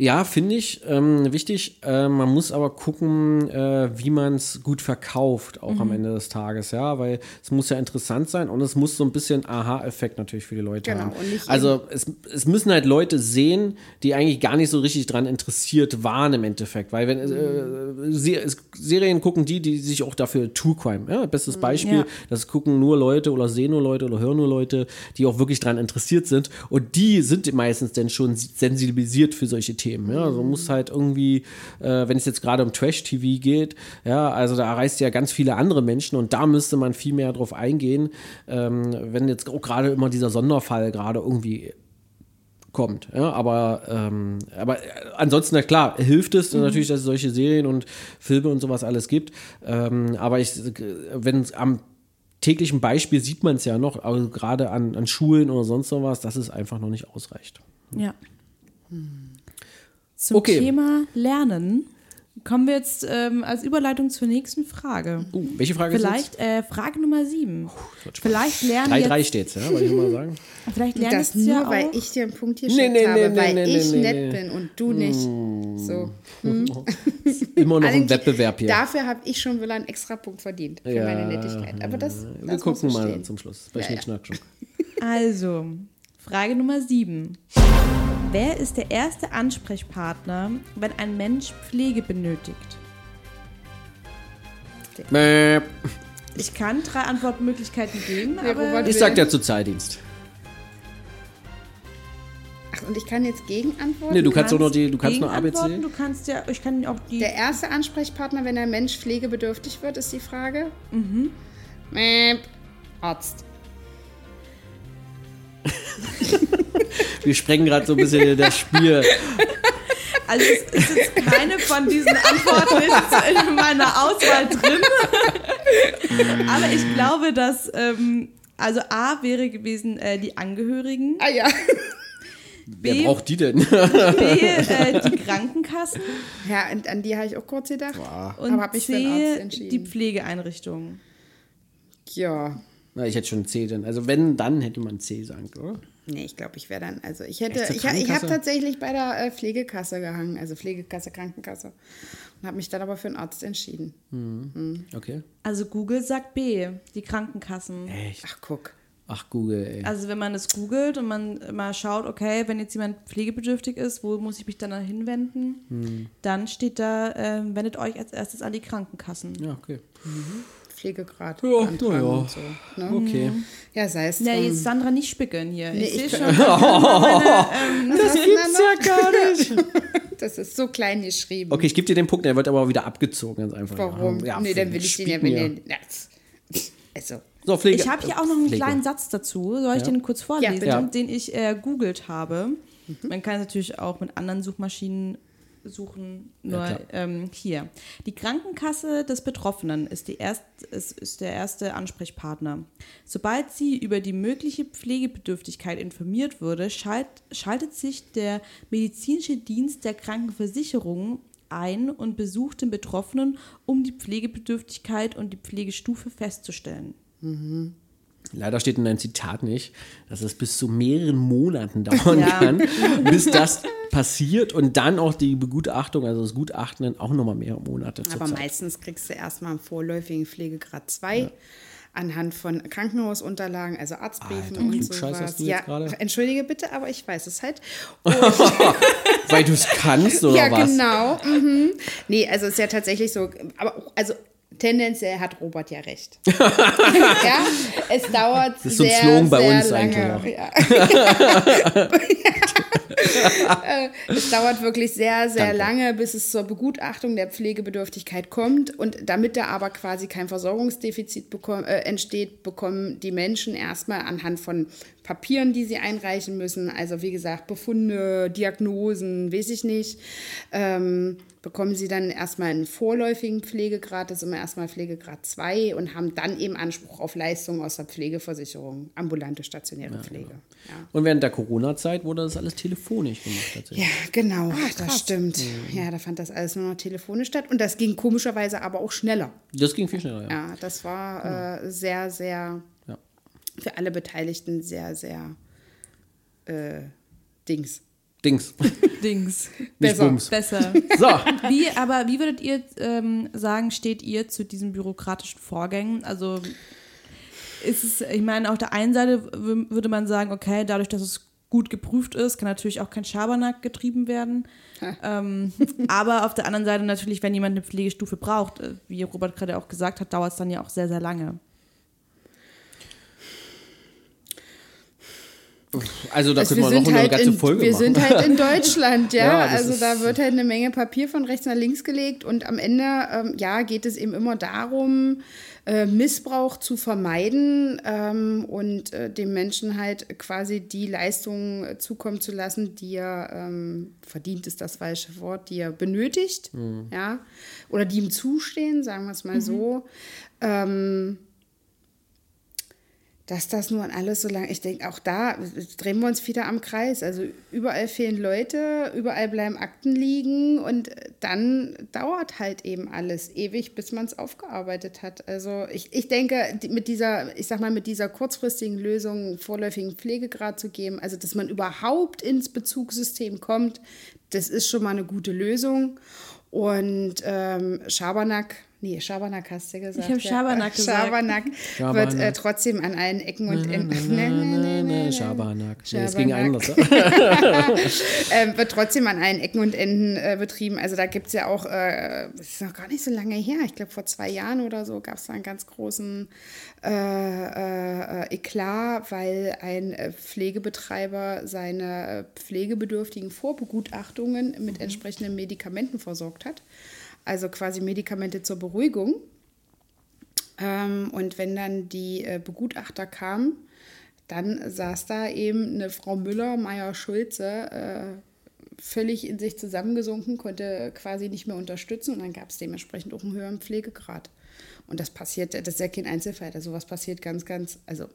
S1: Ja, finde ich ähm, wichtig. Äh, man muss aber gucken, äh, wie man es gut verkauft, auch mhm. am Ende des Tages, ja, weil es muss ja interessant sein und es muss so ein bisschen Aha-Effekt natürlich für die Leute genau, haben. also es, es müssen halt Leute sehen, die eigentlich gar nicht so richtig dran interessiert waren im Endeffekt, weil wenn äh, Se Serien gucken die, die sich auch dafür True Crime, ja, bestes mhm, Beispiel, ja. das gucken nur Leute oder sehen nur Leute oder hören nur Leute, die auch wirklich dran interessiert sind und die sind meistens dann schon sensibilisiert für solche Themen. Themen. Ja? Also muss halt irgendwie, äh, wenn es jetzt gerade um Trash-TV geht, ja, also da erreicht ja ganz viele andere Menschen und da müsste man viel mehr drauf eingehen, ähm, wenn jetzt auch gerade immer dieser Sonderfall gerade irgendwie kommt. Ja, aber, ähm, aber ansonsten, na klar, hilft es mhm. natürlich, dass es solche Serien und Filme und sowas alles gibt. Ähm, aber ich, wenn es am täglichen Beispiel sieht man es ja noch, also gerade an, an Schulen oder sonst sowas, dass es einfach noch nicht ausreicht.
S2: Ja. Hm. Zum okay. Thema Lernen kommen wir jetzt ähm, als Überleitung zur nächsten Frage.
S1: Uh, welche Frage
S2: Vielleicht, ist Vielleicht äh, Frage Nummer sieben. Uh, Vielleicht lernen
S1: 3-3 steht es, ja, wollte ich mal sagen.
S2: Vielleicht lernen
S3: das nur, ja weil ich dir einen Punkt hier nee, nee, habe, nee, weil nee, ich nett bin und du nicht. Mm. So. Hm?
S1: Immer noch ein Wettbewerb hier.
S3: Dafür habe ich schon wieder einen extra Punkt verdient für ja, meine Nettigkeit. Aber das,
S1: Wir gucken mal stehen. zum Schluss. Bei ja, Schnick,
S2: ja. Also, Frage Nummer sieben. Wer ist der erste Ansprechpartner, wenn ein Mensch Pflege benötigt?
S1: Mäh.
S2: Ich kann drei Antwortmöglichkeiten geben,
S1: aber ich sag der Sozialdienst.
S3: Ach, und ich kann jetzt Gegenantworten?
S1: Nee, du kannst nur die, du kannst nur ABC.
S2: Du kannst ja, ich kann auch die.
S3: Der erste Ansprechpartner, wenn ein Mensch pflegebedürftig wird, ist die Frage. Mhm. Mäh. Arzt.
S1: Wir sprengen gerade so ein bisschen das Spiel.
S2: Also es ist jetzt keine von diesen Antworten in meiner Auswahl drin. Aber ich glaube, dass ähm, also A wäre gewesen äh, die Angehörigen.
S3: Ah ja.
S1: B, Wer braucht die denn? B,
S2: äh, die Krankenkassen.
S3: Ja, und an die habe ich auch kurz gedacht.
S2: Wow. Und Aber C, die Pflegeeinrichtungen.
S3: Ja.
S1: Na, ich hätte schon C dann. Also wenn, dann hätte man C sagen, oder?
S3: Nee, ich glaube, ich wäre dann, also ich hätte, ich, ich habe tatsächlich bei der äh, Pflegekasse gehangen, also Pflegekasse, Krankenkasse. Und habe mich dann aber für einen Arzt entschieden.
S1: Mhm. Mhm. Okay.
S2: Also Google sagt B, die Krankenkassen.
S1: Echt?
S3: Ach, guck.
S1: Ach, Google, ey.
S2: Also wenn man es googelt und man mal schaut, okay, wenn jetzt jemand pflegebedürftig ist, wo muss ich mich dann hinwenden? Mhm. Dann steht da, äh, wendet euch als erstes an die Krankenkassen.
S1: Ja, okay. Mhm.
S3: Pflegegrad.
S1: Ja, ja. Und so, ne? Okay.
S3: Ja, sei es
S2: drum. Ja, jetzt Sandra nicht spicken hier.
S3: Nee, ich, ich sehe schon. meine, ähm, das gibt's ja gar nicht. Das ist so klein geschrieben.
S1: Okay, ich gebe dir den Punkt, der wird aber auch wieder abgezogen, ganz einfach.
S3: Warum? Ja, nee, dann will ich den ja, wenn den, Also.
S2: So, Pflege, ich habe hier auch noch einen Pflege. kleinen Satz dazu. Soll ich ja. den kurz vorlesen, ja, den ich äh, googelt habe? Mhm. Man kann natürlich auch mit anderen Suchmaschinen suchen nur ja, ähm, hier. Die Krankenkasse des Betroffenen ist, die erst, ist, ist der erste Ansprechpartner. Sobald sie über die mögliche Pflegebedürftigkeit informiert wurde, schalt, schaltet sich der medizinische Dienst der Krankenversicherung ein und besucht den Betroffenen, um die Pflegebedürftigkeit und die Pflegestufe festzustellen.
S3: Mhm.
S1: Leider steht in deinem Zitat nicht, dass es bis zu mehreren Monaten dauern
S2: Ja.
S1: kann, bis das passiert und dann auch die Begutachtung, also das Gutachten, dann auch nochmal mehrere Monate
S3: Aber
S1: Zeit.
S3: meistens kriegst du erstmal einen vorläufigen Pflegegrad 2 anhand von Krankenhausunterlagen, also Arztbriefen
S1: Alter,
S3: und sowas.
S1: du jetzt
S3: Ja,
S1: gerade?
S3: entschuldige bitte, aber ich weiß es halt.
S1: Weil du es kannst oder
S3: ja,
S1: was?
S3: genau. Mhm. Nee, also es ist ja tatsächlich so, aber also tendenziell hat Robert ja recht. ja, es dauert
S1: ist so ein
S3: sehr,
S1: Slogan bei
S3: sehr
S1: uns
S3: lange.
S1: eigentlich
S3: Ja. Äh, es dauert wirklich sehr, sehr
S1: Danke.
S3: lange, bis es zur Begutachtung der Pflegebedürftigkeit kommt. Und damit da aber quasi kein Versorgungsdefizit bekomm, äh, entsteht, bekommen die Menschen erstmal anhand von Papieren, die sie einreichen müssen, also wie gesagt, Befunde, Diagnosen, weiß ich nicht, ähm, bekommen sie dann erstmal einen vorläufigen Pflegegrad, das ist immer erstmal Pflegegrad 2 und haben dann eben Anspruch auf Leistungen aus der Pflegeversicherung, ambulante stationäre Pflege. Ja.
S1: Und während der Corona-Zeit wurde das alles telefonisch gemacht tatsächlich.
S3: Ja, genau,
S2: Ah,
S3: das stimmt. Ja, da fand das alles nur noch telefonisch statt und das ging komischerweise aber auch schneller.
S1: Das ging viel schneller, ja.
S3: Ja, das war äh, sehr, sehr,
S1: Ja.
S3: Für alle Beteiligten sehr, sehr äh, Dings.
S1: Dings.
S2: Dings.
S1: Nicht
S3: Besser.
S1: Bums.
S2: Besser.
S1: So,
S2: Wie, aber wie würdet ihr ähm, sagen, steht ihr zu diesen bürokratischen Vorgängen? Also ist es, ich meine, auf der einen Seite würde man sagen, okay, dadurch, dass es gut geprüft ist, kann natürlich auch kein Schabernack getrieben werden. ähm, aber auf der anderen Seite natürlich, wenn jemand eine Pflegestufe braucht, äh, wie Robert gerade auch gesagt hat, dauert es dann ja auch sehr, sehr lange.
S1: Also da
S3: Also
S1: können wir noch eine ganze
S3: in,
S1: Folge
S3: wir
S1: machen.
S3: sind halt in Deutschland, ja.
S1: Ja,
S3: also da wird halt eine Menge Papier von rechts nach links gelegt und am Ende, ähm, ja, geht es eben immer darum, äh, Missbrauch zu vermeiden ähm, und äh, dem Menschen halt quasi die Leistungen zukommen zu lassen, die er ähm, verdient ist das falsche Wort, die er benötigt, ja, oder die ihm zustehen, sagen wir es mal so. Ähm, dass das nun alles so lange, ich denke, auch da drehen wir uns wieder am Kreis. Also überall fehlen Leute, überall bleiben Akten liegen und dann dauert halt eben alles ewig, bis man es aufgearbeitet hat. Also ich, ich denke, mit dieser, ich sag mal, mit dieser kurzfristigen Lösung vorläufigen Pflegegrad zu geben, also dass man überhaupt ins Bezugssystem kommt, das ist schon mal eine gute Lösung. Und ähm, Schabernack, nee, Schabernack hast du ja gesagt.
S2: Ich hab
S3: ja.
S2: Schabernack gesagt.
S3: Schabernack
S1: Schabernack.
S3: wird äh, trotzdem an allen Ecken und Enden.
S1: Nee, nee, nee, Schabernack. Nee, es ging anders.
S3: ähm, wird trotzdem an allen Ecken und Enden äh, betrieben. Also da gibt es ja auch, äh, das ist noch gar nicht so lange her, ich glaube vor zwei Jahren oder so gab es da einen ganz großen äh, äh, äh, Eklat, weil ein äh, Pflegebetreiber seine äh, pflegebedürftigen Vorbegutachtungen mit entsprechenden Medikamenten versorgt hat. Also quasi Medikamente zur Beruhigung. Ähm, und wenn dann die äh, Begutachter kamen, dann saß da eben eine Frau Müller, Meier Schulze, äh, völlig in sich zusammengesunken, konnte quasi nicht mehr unterstützen und dann gab es dementsprechend auch einen höheren Pflegegrad. Und das passiert, das ist ja kein Einzelfall, also sowas passiert ganz, ganz, also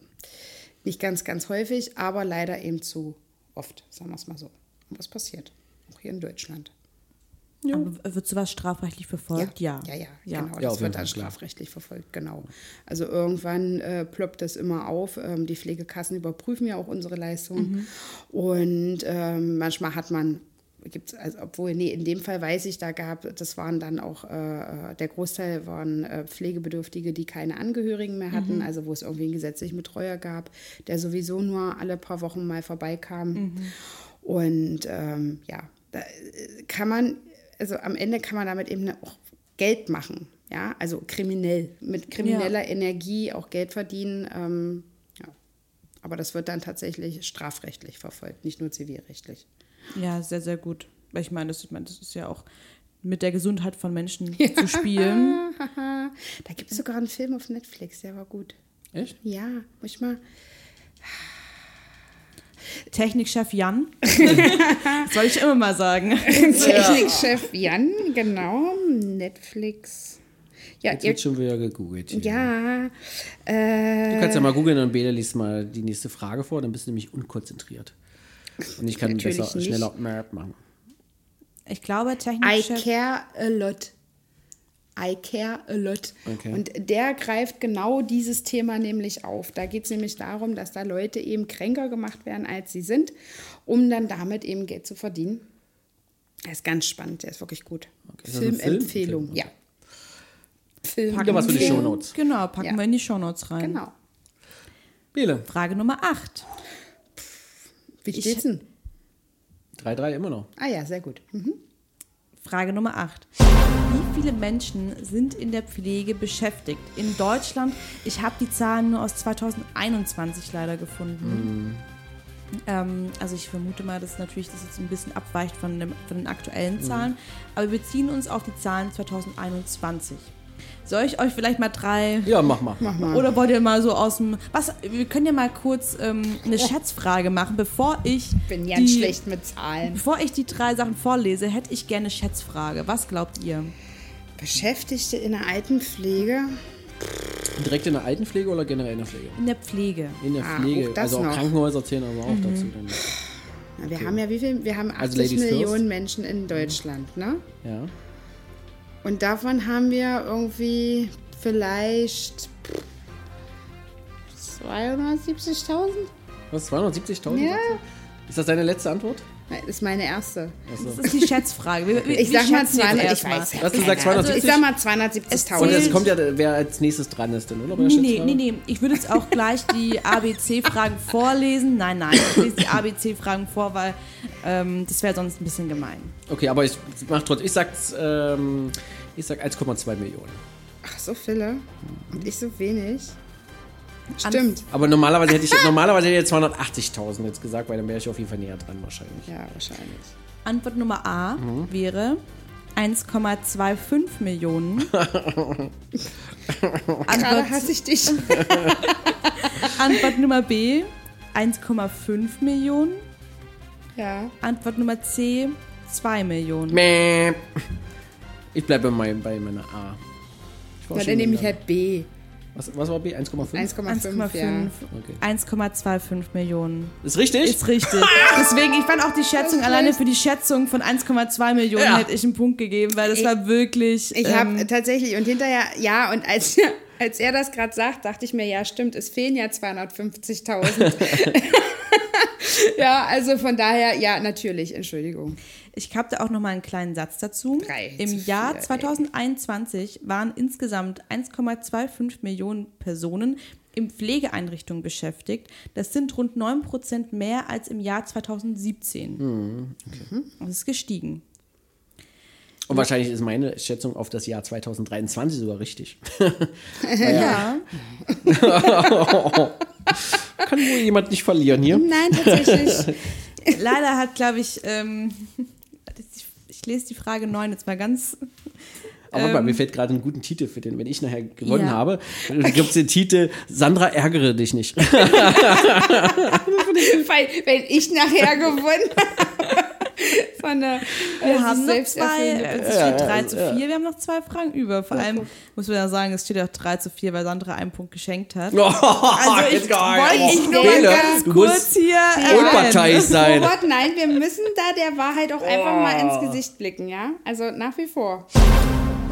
S3: nicht ganz, ganz häufig, aber leider eben zu oft, sagen wir es mal so. Und was passiert? Auch hier in Deutschland.
S2: Aber wird sowas strafrechtlich verfolgt? Ja.
S3: Ja, ja,
S2: Ja.
S3: genau.
S1: Ja,
S3: das wird dann strafrechtlich verfolgt, genau. Also irgendwann äh, ploppt das immer auf. Ähm, die Pflegekassen überprüfen ja auch unsere Leistungen. Und ähm, manchmal hat man, gibt's, also, obwohl, nee, in dem Fall weiß ich, da gab, das waren dann auch, äh, der Großteil waren äh, Pflegebedürftige, die keine Angehörigen mehr hatten, also wo es irgendwie einen gesetzlichen Betreuer gab, der sowieso nur alle paar Wochen mal vorbeikam. Und ähm, ja, da äh, kann man, also am Ende kann man damit eben auch Geld machen. Ja, also kriminell, mit krimineller Energie auch Geld verdienen. Ähm, ja. Aber das wird dann tatsächlich strafrechtlich verfolgt, nicht nur zivilrechtlich.
S2: Ja, sehr, sehr gut. Weil ich meine, das, ich meine, das ist ja auch mit der Gesundheit von Menschen zu spielen.
S3: Da gibt es sogar einen Film auf Netflix, der war gut.
S1: Echt?
S3: Ja, muss ich mal.
S2: Technikchef Jan. soll ich immer mal sagen.
S3: Technikchef Jan, genau. Netflix. Ja,
S1: Jetzt wird schon wieder gegoogelt. hier.
S3: ja.
S1: Du
S3: Äh,
S1: kannst ja mal googeln und Bela liest mal die nächste Frage vor, dann bist du nämlich unkonzentriert. Und ich kann besser
S3: nicht.
S1: schneller Map machen.
S2: Ich glaube,
S3: I
S2: Technikchef.
S3: care a lot. I Care a Lot.
S1: Okay.
S3: Und der greift genau dieses Thema nämlich auf. Da geht es nämlich darum, dass da Leute eben kränker gemacht werden, als sie sind, um dann damit eben Geld zu verdienen. Der ist ganz spannend, der ist wirklich gut.
S1: Film?
S3: Filmempfehlung,
S1: Film,
S3: ja. Film
S1: Wieder was für die
S2: wir-
S1: Shownotes.
S2: Genau, packen
S3: Ja.
S2: wir in die Shownotes rein.
S3: Genau.
S1: Bele.
S2: Frage Nummer 8.
S3: Wie steht's denn?
S1: 3-3 immer noch.
S3: Ah ja, sehr gut. Mhm.
S2: Frage Nummer 8. Wie viele Menschen sind in der Pflege beschäftigt? In Deutschland, ich habe die Zahlen nur aus 2021 leider gefunden. Ähm, also ich vermute mal, dass natürlich das jetzt ein bisschen abweicht von, dem, von den aktuellen Zahlen. Aber wir beziehen uns auf die Zahlen 2021. Soll ich euch vielleicht mal drei
S1: Ja, mach mal.
S2: oder wollt ihr mal so aus dem. Was? Wir können ja mal kurz ähm, eine Schätzfrage machen, bevor ich.
S3: Bin ganz
S2: die,
S3: schlecht mit Zahlen.
S2: Bevor ich die drei Sachen vorlese, hätte ich gerne eine Schätzfrage. Was glaubt ihr?
S3: Beschäftigte in der Altenpflege?
S1: Direkt in der Altenpflege oder generell in der Pflege?
S2: In der Pflege.
S1: In der
S3: Ah,
S1: Pflege.
S3: auch das
S1: also auch
S3: noch.
S1: Krankenhäuser zählen aber auch dazu. Dann.
S3: Na, wir haben ja wie viel? Wir haben 80
S1: Also
S3: Millionen
S1: first.
S3: Menschen in Deutschland, ne?
S1: Ja.
S3: Und davon haben wir irgendwie vielleicht 270.000?
S1: Was? 270.000?
S3: Ja.
S1: Ist das deine letzte Antwort?
S3: Das ist meine erste.
S2: Das ist die Schätzfrage. Wir, wir,
S3: Ich sag mal
S2: schätzen jetzt
S3: 200, ich weiß.
S1: Was, sagst. 270?
S3: Ich sag mal
S2: Es
S3: 270.000.
S1: Und es
S2: zählt-
S1: kommt ja, wer als nächstes dran ist, denn, oder?
S2: Nee, nee, nee, nee. Ich würde jetzt auch gleich die ABC-Fragen vorlesen. Nein, nein. Ich lese die ABC-Fragen vor, weil ähm, das wäre sonst ein bisschen gemein.
S1: Okay, aber ich mach trotzdem. Ich sag's, ähm, ich sag 1,2 Millionen.
S3: Ach, so viele? Und ich so wenig? Stimmt.
S1: Aber normalerweise hätte ich normalerweise hätte ich jetzt 280.000 jetzt gesagt, weil dann wäre ich auf jeden Fall näher dran wahrscheinlich.
S3: Ja, wahrscheinlich.
S2: Antwort Nummer A
S1: Mhm.
S2: wäre 1,25 Millionen. Antwort,
S3: hasse ich dich.
S2: Antwort Nummer B 1,5 Millionen.
S3: ja.
S2: Antwort Nummer C 2 Millionen.
S1: Mäh. Ich bleibe bei, mein- bei meiner A. Ich
S3: Na, dann nehme ich halt B.
S1: Was, was war B? 1,5?
S3: 1,5, ja.
S2: 1,5
S1: Okay.
S2: 1,25 Millionen.
S1: Ist richtig?
S2: Ist richtig. Deswegen, ich fand auch die Schätzung, alleine für die Schätzung von 1,2 Millionen
S1: Ja.
S2: hätte ich einen Punkt gegeben, weil das
S3: Ich-
S2: war wirklich.
S3: Ich
S2: ähm,
S3: habe tatsächlich, und hinterher, ja, und als, als er das gerade sagt, dachte ich mir, ja, stimmt, es fehlen ja 250.000. ja, also von daher, ja, natürlich, Entschuldigung.
S2: Ich habe da auch noch mal einen kleinen Satz dazu.
S3: Drei
S2: Im
S3: zu
S2: Jahr
S3: vier, ey.
S2: 2021 waren insgesamt 1,25 Millionen Personen in Pflegeeinrichtungen beschäftigt. Das sind rund 9% mehr als im Jahr 2017.
S3: Hm,
S2: Das ist gestiegen.
S1: Und wahrscheinlich ist meine Schätzung auf das Jahr 2023 sogar richtig.
S2: Ja.
S1: Kann wohl jemand nicht verlieren hier.
S3: Nein, tatsächlich.
S2: Leider hat, glaube ich, ähm, ich lese die Frage 9 jetzt mal ganz.
S1: Aber mal, mir fällt gerade einen guten Titel für den, wenn ich nachher gewonnen
S2: Ja.
S1: habe. Gibt es den Titel Sandra ärgere dich nicht.
S3: Weil, wenn ich nachher gewonnen habe. Von der
S2: Wir haben noch zwei, es steht 3 zu 4, wir haben noch zwei Fragen über. Vor allem muss man ja sagen, es steht auch 3 zu 4, weil Sandra einen Punkt geschenkt hat.
S1: also
S2: ich wollte ich nur mal ganz kurz hier
S1: unparteiisch sein.
S3: Robert, nein, wir müssen da der Wahrheit auch einfach mal ins Gesicht blicken, ja? Also nach wie vor.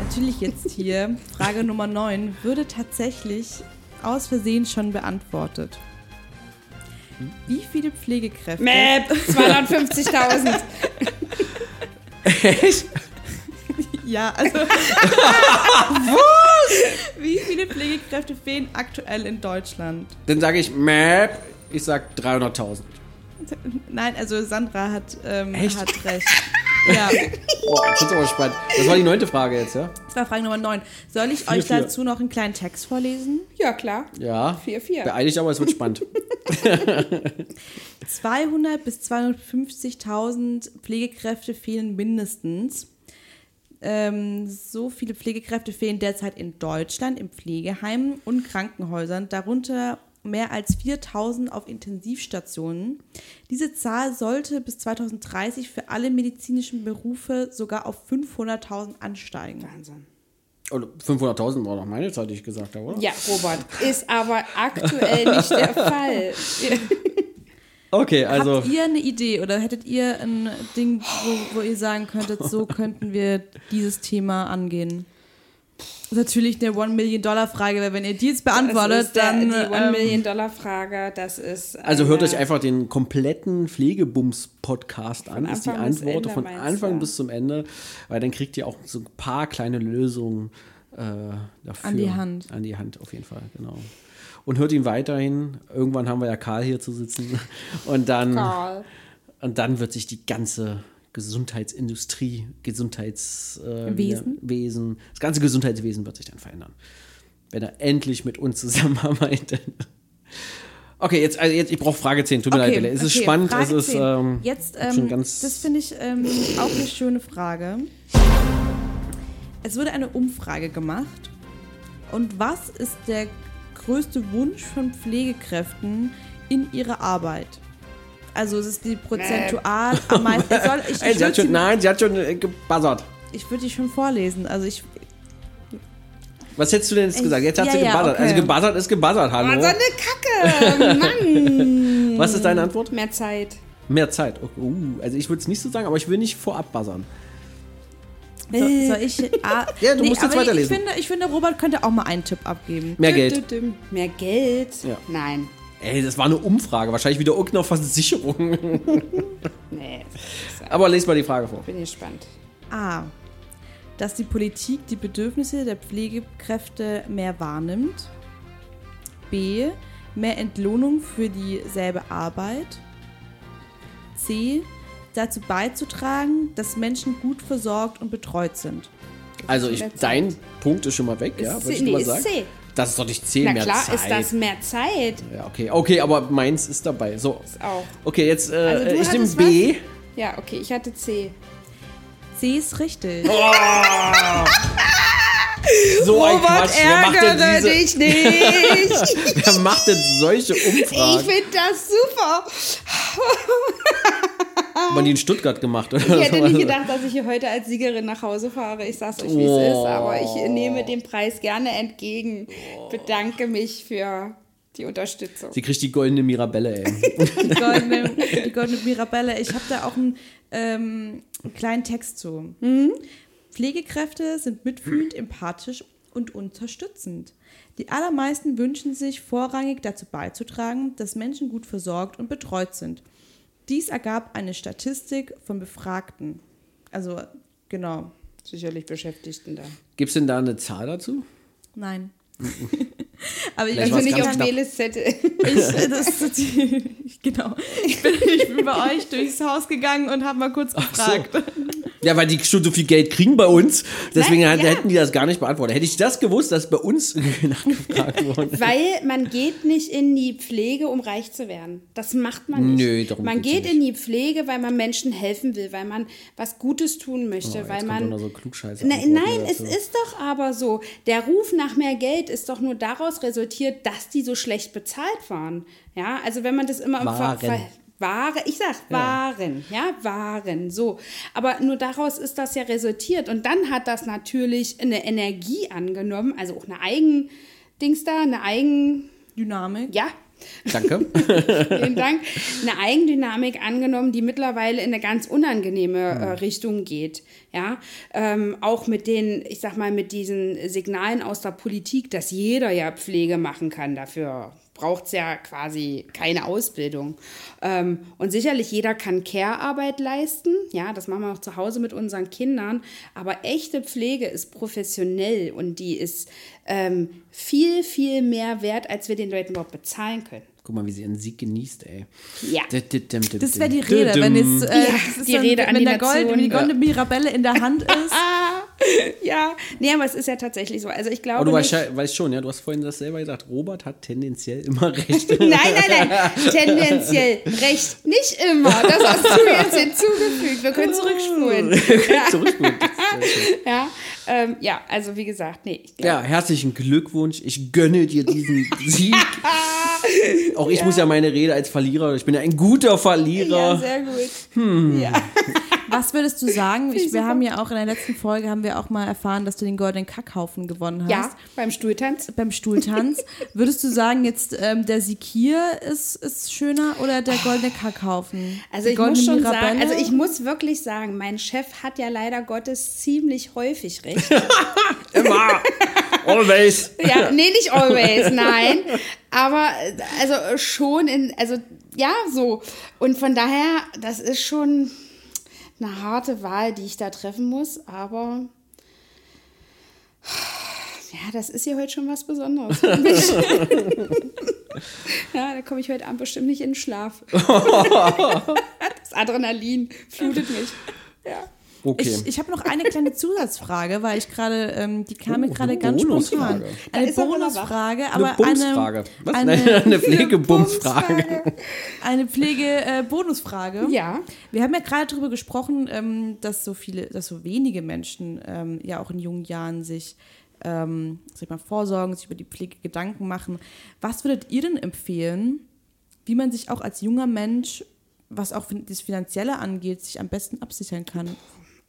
S2: Natürlich jetzt hier, Frage Nummer 9, würde tatsächlich aus Versehen schon beantwortet. Wie viele Pflegekräfte?
S3: Mäp, 250.000.
S1: Echt?
S2: Ja, also. Wie viele Pflegekräfte fehlen aktuell in Deutschland?
S1: Dann sage ich Map, ich sag 300.000.
S2: Nein, also Sandra hat, ähm,
S1: Echt?
S2: hat recht. Ja,
S1: Oh, das ist aber spannend. Das war die neunte Frage jetzt, ja?
S2: das war Frage Nummer 9. Soll ich
S1: Vier,
S2: euch
S1: vier.
S2: dazu noch einen kleinen Text vorlesen?
S3: Ja, klar.
S1: Ja.
S3: Vier, vier.
S1: Beeil dich aber, es wird spannend.
S2: 200 bis 250.000 Pflegekräfte fehlen mindestens. Ähm, so viele Pflegekräfte fehlen derzeit in Deutschland in Pflegeheimen und Krankenhäusern, darunter mehr als 4000 auf Intensivstationen. Diese Zahl sollte bis 2030 für alle medizinischen Berufe sogar auf 500.000 ansteigen.
S3: Wahnsinn.
S1: Und 500.000 war doch meine Zahl, die ich gesagt habe, oder?
S3: Ja, Robert, ist aber aktuell nicht der Fall.
S1: Okay, also.
S2: Habt ihr eine Idee oder hättet ihr ein Ding, wo, wo ihr sagen könntet, so könnten wir dieses Thema angehen? Natürlich eine One-Million-Dollar-Frage, weil wenn ihr die jetzt beantwortet,
S3: das ist der,
S2: dann.
S3: die
S2: ähm,
S3: One-Million-Dollar-Frage, das ist.
S1: Also hört
S3: eine-
S1: euch einfach den kompletten Pflegebums-Podcast an, ist die Antwort
S3: Ende,
S1: von Anfang
S3: du?
S1: bis zum Ende, weil dann kriegt ihr auch so ein paar kleine Lösungen äh, dafür.
S2: An die Hand.
S1: An die Hand, auf jeden Fall, genau. Und hört ihn weiterhin. Irgendwann haben wir ja Karl hier zu sitzen. Und dann,
S3: Karl.
S1: und dann wird sich die ganze Gesundheitsindustrie, Gesundheitswesen, äh,
S2: Wesen.
S1: Das ganze Gesundheitswesen wird sich dann verändern. Wenn er endlich mit uns zusammenarbeitet. Okay, jetzt, also jetzt ich brauche Frage 10. Tut mir leid, Bella. Es ist
S2: okay,
S1: spannend.
S2: Frage
S1: es ist
S2: 10.
S1: ähm,
S2: Jetzt,
S1: hab schon
S2: ähm,
S1: ganz
S2: das finde ich ähm, auch eine schöne Frage. Es wurde eine Umfrage gemacht. Und was ist der größte Wunsch von Pflegekräften in ihrer Arbeit? Also es ist die prozentual am meisten. Ich, soll, ich,
S1: Ey,
S2: ich
S1: sie hat
S2: würde
S1: schon, nein, sie hat schon äh, gebuzzert.
S2: ich würd die schon vorlesen. Also ich,
S1: Was hättest du denn jetzt gesagt? Jetzt hat
S2: ja,
S1: sie
S2: ja,
S1: gebuzzert.
S2: okay.
S1: Also gebuzzert ist gebuzzert, hallo.
S3: Oh, so eine Kacke! Mann!
S1: Was ist deine Antwort?
S3: Mehr Zeit.
S1: Mehr Zeit. Uh, also ich würde es nicht so sagen, aber ich will nicht vorab buzzern.
S2: so, soll ich. Ah,
S1: Ja, du musst jetzt
S2: aber
S1: weiterlesen.
S2: Ich finde, ich finde, Robert könnte auch mal einen Tipp abgeben.
S1: Mehr
S3: Düm,
S1: Geld.
S3: düm, düm. Mehr Geld?
S1: Ja.
S3: Nein.
S1: Ey, das war eine Umfrage. Wahrscheinlich wieder irgendeine Versicherung.
S3: Nee.
S1: aber lest mal die Frage vor.
S3: Bin gespannt.
S2: A. Dass die Politik die Bedürfnisse der Pflegekräfte mehr wahrnimmt. B. Mehr Entlohnung für dieselbe Arbeit. C. Dazu beizutragen, dass Menschen gut versorgt und betreut sind.
S1: Also ich, dein Punkt ist schon mal weg, ja?
S3: Ist
S1: ich
S3: C- nee,
S1: sagen.
S3: ist C.
S1: Das ist doch nicht 10
S3: Na
S1: mehr
S3: klar
S1: Zeit.
S3: ist das mehr Zeit.
S1: Ja, okay. Okay, aber meins ist dabei. So.
S3: Auch.
S1: Okay, jetzt äh,
S3: Also du
S1: ich nehme B.
S3: Ja, okay, ich hatte C.
S2: C ist richtig.
S1: So ein Quatsch. Wer macht denn diese,
S3: dich nicht.
S1: Wer macht denn solche
S3: ich
S1: Umfragen?
S3: finde das super.
S1: Hat man die in Stuttgart gemacht oder
S3: Ich hätte
S1: so?
S3: nicht gedacht, dass ich hier heute als Siegerin nach Hause fahre. Ich sag's euch, wie
S1: Oh.
S3: es ist, aber ich nehme den Preis gerne entgegen. Bedanke mich für die Unterstützung.
S1: Sie kriegt die goldene Mirabelle, ey.
S2: Die goldene, die goldene Mirabelle. Ich habe da auch einen, ähm, einen kleinen Text zu. Pflegekräfte sind mitfühlend, empathisch und unterstützend. Die allermeisten wünschen sich vorrangig dazu beizutragen, dass Menschen gut versorgt und betreut sind. Dies ergab eine Statistik von Befragten. Also, genau.
S3: Sicherlich Beschäftigten da.
S1: Gibt es denn da eine Zahl dazu?
S2: Nein. Aber ich,
S1: Vielleicht
S3: Also nicht auf. Meles Zettel.
S2: Ich, das ist die, genau. Ich bin, ich bin bei euch durchs Haus gegangen und habe mal kurz gefragt.
S1: Ja, weil die schon so viel Geld kriegen bei uns. Deswegen
S3: Nein, ja.
S1: hätten die das gar nicht beantwortet. Hätte ich das gewusst, dass bei uns nachgefragt wurde.
S3: Weil man geht nicht in die Pflege, um reich zu werden. Das macht man nicht.
S1: Nö, darum
S3: man geht
S1: nicht.
S3: in die Pflege, weil man Menschen helfen will, weil man was Gutes tun möchte,
S1: Oh,
S3: weil man.
S1: so
S3: Na,
S1: Antworten
S3: nein, es ist doch aber so. Der Ruf nach mehr Geld ist doch nur daraus resultiert, dass die so schlecht bezahlt waren. Ja, also wenn man das immer im Ver. Ver Ware, ich sag waren, ja, waren, so. Aber nur daraus ist das ja resultiert. Und dann hat das natürlich eine Energie angenommen, also auch eine Eigendings da, eine Eigen,
S2: Dynamik.
S3: ja,
S1: Danke.
S3: Vielen Dank. Eine Eigendynamik angenommen, die mittlerweile in eine ganz unangenehme äh, Richtung geht. Ja, ähm, auch mit den, ich sag mal, mit diesen Signalen aus der Politik, dass jeder ja Pflege machen kann. Dafür braucht es ja quasi keine Ausbildung. Ähm, und sicherlich jeder kann Care-Arbeit leisten. Ja, das machen wir auch zu Hause mit unseren Kindern. Aber echte Pflege ist professionell und die ist ähm, viel, viel mehr wert, als wir den Leuten überhaupt bezahlen können.
S1: Guck mal, wie sie ihren Sieg genießt, ey.
S3: Ja.
S2: Das wäre die Rede, wenn es äh,
S3: Ja, die
S2: dann,
S3: Rede an
S2: wenn
S3: die
S2: der Gold, wenn die goldene Mirabelle in der Hand ist.
S3: Ja, nee, aber es ist ja tatsächlich so. Also ich glaube
S1: Aber du weißt, ja- weißt schon, ja, du hast vorhin das selber gesagt, Robert hat tendenziell immer recht.
S3: Nein, nein, nein. Tendenziell recht. Nicht immer. Das hast du jetzt hinzugefügt. Wir können zurückspulen.
S1: Zurückspulen.
S3: Ja, ähm, ja also wie gesagt, nee. Ich
S1: Ja, herzlichen Glückwunsch. Ich gönne dir diesen Sieg. Auch ich muss ja meine Rede als Verlierer, ich bin ja ein guter
S3: ja,
S1: Verlierer.
S3: sehr gut. Ja.
S2: Was würdest du sagen? Ich, wir haben ja auch in der letzten Folge haben wir auch mal erfahren, dass du den goldenen Kackhaufen gewonnen hast.
S3: Ja, beim Stuhltanz.
S2: Beim Stuhltanz. Würdest du sagen, jetzt ähm, der Sieg hier ist, ist schöner oder der goldene Kackhaufen?
S3: Also ich muss schon
S2: Mirabelle?
S3: sagen, also ich muss wirklich sagen, mein Chef hat ja leider Gottes ziemlich häufig recht.
S1: Immer. Always.
S3: Ja, nee, nicht always, nein. Aber äh, also schon in, also ja, so. Und von daher, das ist schon eine harte Wahl, die ich da treffen muss, aber ja, das ist hier heute schon was Besonderes. ja, da komme ich heute Abend bestimmt nicht in den Schlaf. das Adrenalin flutet mich. Ja.
S1: Okay.
S2: Ich, ich habe noch eine kleine Zusatzfrage, weil ich gerade, ähm, die kam mir
S1: Oh,
S2: gerade
S1: eine
S2: ganz spontan. Eine Bonusfrage,
S1: eine
S2: aber
S1: Bumsfrage.
S2: eine,
S1: Was?
S2: eine-
S1: Nein, eine Pflegebumsfrage.
S2: eine Pflege-Bonusfrage.
S3: Ja.
S2: Wir haben ja gerade darüber gesprochen, ähm, dass so viele, dass so wenige Menschen ähm, ja auch in jungen Jahren sich ähm, sag ich mal, vorsorgen, sich über die Pflege Gedanken machen. Was würdet ihr denn empfehlen, wie man sich auch als junger Mensch, was auch das Finanzielle angeht, sich am besten absichern kann?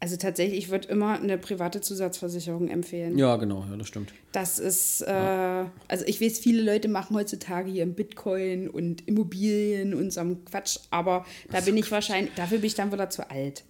S3: Also tatsächlich, ich würde immer eine private Zusatzversicherung empfehlen.
S1: Ja, genau, ja, das stimmt.
S3: Das ist, äh, also ich weiß, viele Leute machen heutzutage hier Bitcoin und Immobilien und so einen Quatsch, aber da bin ich wahrscheinlich, dafür bin ich dann wieder zu alt.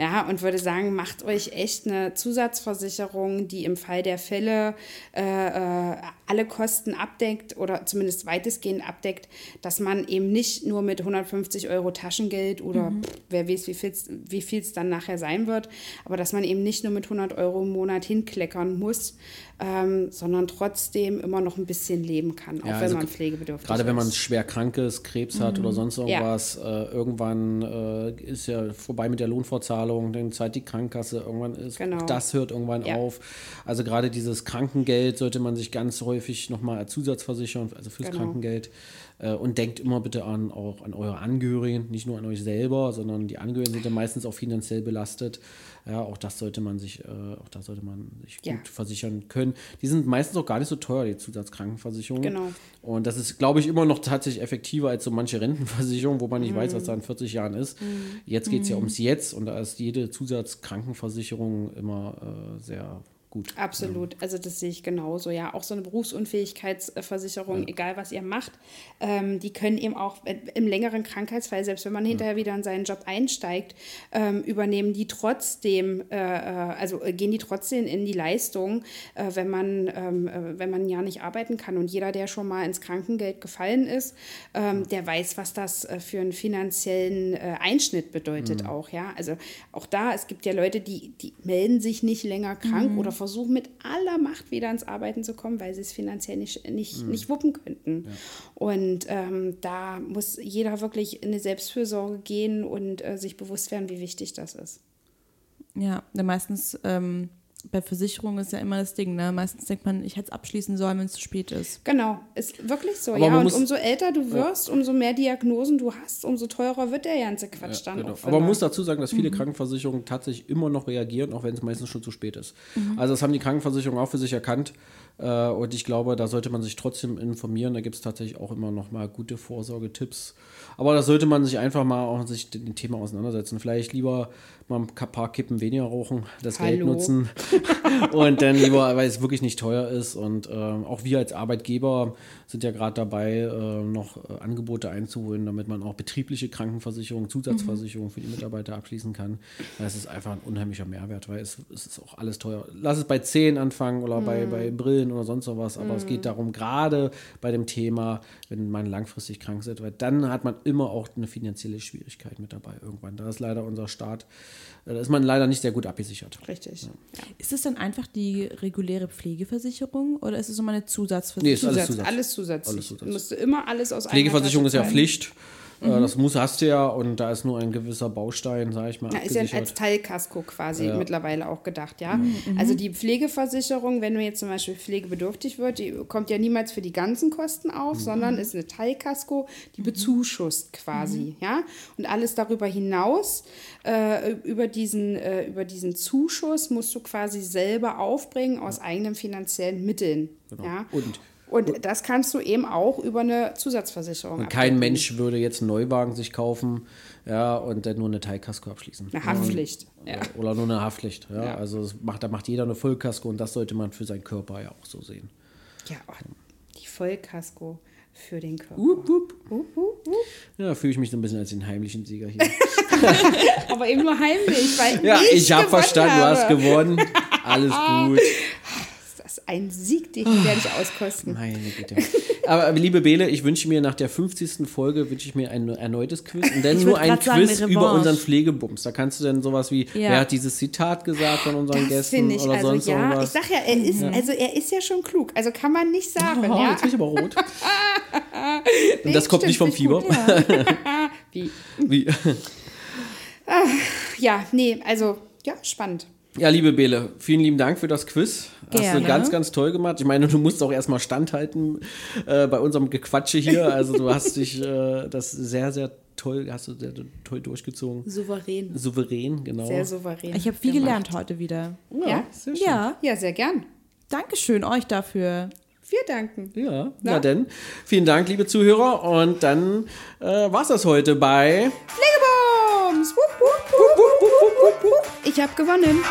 S3: Ja, und würde sagen, macht euch echt eine Zusatzversicherung, die im Fall der Fälle äh, äh, alle Kosten abdeckt oder zumindest weitestgehend abdeckt, dass man eben nicht nur mit 150 Euro Taschengeld oder pff, wer weiß, wie viel wie viel's dann nachher sein wird, aber dass man eben nicht nur mit 100 Euro im Monat hinkleckern muss, ähm, sondern trotzdem immer noch ein bisschen leben kann, auch
S1: Ja,
S3: wenn
S1: also
S3: man pflegebedürftig
S1: Gerade wenn man
S3: ist.
S1: schwer krank ist, Krebs hat oder sonst
S3: Ja.
S1: irgendwas, äh, irgendwann äh, ist ja vorbei mit der Lohnfortzahlung, dann zahlt die Krankenkasse, irgendwann ist
S3: Genau.
S1: auch das hört irgendwann
S3: Ja.
S1: auf. Also gerade dieses Krankengeld sollte man sich ganz häufig nochmal als Zusatzversichern, also fürs
S3: Genau.
S1: Krankengeld. Äh, und denkt immer bitte an auch an eure Angehörigen, nicht nur an euch selber, sondern die Angehörigen sind ja meistens auch finanziell belastet. Ja, auch das sollte man sich, äh, auch da sollte man sich gut
S3: Ja.
S1: versichern können. Die sind meistens auch gar nicht so teuer, die Zusatzkrankenversicherungen.
S3: Genau.
S1: Und das ist, glaube ich, immer noch tatsächlich effektiver als so manche Rentenversicherung, wo man nicht weiß, was da in 40 Jahren ist. Jetzt geht es ja ums Jetzt und da ist jede Zusatzkrankenversicherung immer äh, sehr gut.
S3: Absolut, also das sehe ich genauso. Ja, auch so eine Berufsunfähigkeitsversicherung, egal was ihr macht, ähm, die können eben auch im längeren Krankheitsfall, selbst wenn man hinterher wieder in seinen Job einsteigt, ähm, übernehmen die trotzdem, äh, äh, also äh, gehen die trotzdem in die Leistung, äh, wenn man ähm, äh, wenn man ein Jahr nicht arbeiten kann. Und jeder, der schon mal ins Krankengeld gefallen ist, ähm, der weiß, was das äh, für einen finanziellen äh, Einschnitt bedeutet auch. Ja, also auch da, es gibt ja Leute, die die melden sich nicht länger krank oder versuchen mit aller Macht wieder ins Arbeiten zu kommen, weil sie es finanziell nicht, nicht, nicht wuppen könnten. Und ähm, da muss jeder wirklich in eine Selbstfürsorge gehen und äh, sich bewusst werden, wie wichtig das ist.
S2: Ja, denn meistens ähm, bei Versicherungen ist ja immer das Ding, ne? Meistens denkt man, ich hätte es abschließen sollen, wenn es zu spät ist.
S3: Genau, ist wirklich so.
S1: Aber
S3: ja, und umso älter du wirst, umso mehr Diagnosen du hast, umso teurer wird der ganze Quatsch dann
S1: Genau.
S3: auch.
S1: Aber man muss
S3: da
S1: dazu sagen, dass viele Krankenversicherungen tatsächlich immer noch reagieren, auch wenn es meistens schon zu spät ist. Also das haben die Krankenversicherungen auch für sich erkannt. Äh, und ich glaube, da sollte man sich trotzdem informieren. Da gibt es tatsächlich auch immer noch mal gute Vorsorgetipps. Aber da sollte man sich einfach mal auch sich mit dem Thema auseinandersetzen. Vielleicht lieber mal ein paar Kippen weniger rauchen, das Geld
S3: Hallo.
S1: nutzen und dann lieber, weil es wirklich nicht teuer ist. Und ähm, auch wir als Arbeitgeber sind ja gerade dabei, äh, noch äh, Angebote einzuholen, damit man auch betriebliche Krankenversicherung, Zusatzversicherung für die Mitarbeiter abschließen kann. Das ist einfach ein unheimlicher Mehrwert, weil es, es ist auch alles teuer. Lass es bei Zehen anfangen oder bei, bei Brillen oder sonst was, aber es geht darum, gerade bei dem Thema, wenn man langfristig krank ist, weil dann hat man immer auch eine finanzielle Schwierigkeit mit dabei irgendwann. Da ist leider unser Staat, da ist man leider nicht sehr gut abgesichert.
S3: Richtig.
S2: Ist es dann einfach die reguläre Pflegeversicherung oder ist es nochmal eine
S1: Nee, ist
S2: Zusatzversicherung?
S1: alles
S3: Zusatz,
S1: Zusatz.
S3: alles zusätzlich.
S1: Alles Zusatz.
S3: Du musst immer alles aus
S1: Pflegeversicherung ist ja
S3: eigener
S1: Äh, Das muss hast du ja und da ist nur ein gewisser Baustein, sage ich mal,
S3: Ja, ist ja als
S1: abgesichert.
S3: Teilkasko quasi mittlerweile auch gedacht, ja.
S1: Mhm.
S3: Also die Pflegeversicherung, wenn du jetzt zum Beispiel pflegebedürftig wird, die kommt ja niemals für die ganzen Kosten auf,
S1: Mhm.
S3: sondern ist eine Teilkasko, die bezuschusst quasi, ja. Und alles darüber hinaus, äh, über, diesen, äh, über diesen Zuschuss musst du quasi selber aufbringen aus eigenen finanziellen Mitteln,
S1: Genau.
S3: ja.
S1: Und
S3: Und das kannst du eben auch über eine Zusatzversicherung.
S1: Und kein Mensch würde jetzt einen Neuwagen sich kaufen, ja, und dann nur eine Teilkasko abschließen.
S3: Eine Haftpflicht. Ja.
S1: Oder nur eine Haftpflicht. Ja. Also macht, da macht jeder eine Vollkasko und das sollte man für seinen Körper ja auch so sehen.
S3: Ja, oh, die Vollkasko für den Körper.
S1: Wupp, wupp,
S3: wupp.
S1: Ja, fühle ich mich so ein bisschen als den heimlichen Sieger hier.
S3: Aber eben nur heimlich, weil
S1: ja,
S3: ich,
S1: ich habe
S3: gewonnen
S1: verstanden, du hast
S3: habe.
S1: gewonnen. Alles gut.
S3: Ein Sieg, den werde ich auskosten.
S1: Meine Güte. Aber liebe Bele, ich wünsche mir nach der 50. Folge wünsche ich mir ein erneutes Quiz und dann
S2: Ich
S1: nur ein
S2: sagen,
S1: Quiz über unseren Pflegebums. Da kannst du dann sowas wie,
S2: Ja.
S1: wer hat dieses Zitat gesagt von unseren
S3: Das
S1: Gästen
S3: finde ich,
S1: oder
S3: also
S1: sonst
S3: ja, ich
S1: irgendwas.
S3: sag ja, er ist, also er ist ja schon klug. Also kann man nicht sagen,
S1: Oh,
S3: ja.
S1: jetzt bin ich aber rot.
S3: Nee,
S1: Und das kommt nicht vom Fieber.
S3: ich gut, ja. Wie?
S1: Wie?
S3: Ja, nee, also, ja, spannend.
S1: Ja, liebe Bele, vielen lieben Dank für das Quiz. Hast
S2: Gerne.
S1: du ganz, ganz toll gemacht. Ich meine, du musst auch erstmal standhalten äh, bei unserem Gequatsche hier. Also du hast dich äh, das sehr, sehr toll, hast du sehr toll durchgezogen.
S3: Souverän.
S1: Souverän, genau.
S3: Sehr souverän.
S2: Ich habe viel
S3: gemacht.
S2: gelernt heute wieder.
S3: Ja?
S1: sehr schön.
S2: Ja,
S3: Ja, sehr gern.
S2: Dankeschön euch dafür.
S3: Wir danken.
S1: Ja, na denn. Vielen Dank, liebe Zuhörer. Und dann äh, war's das heute bei
S3: Pflegebums! Wupp, wupp. Ich habe gewonnen.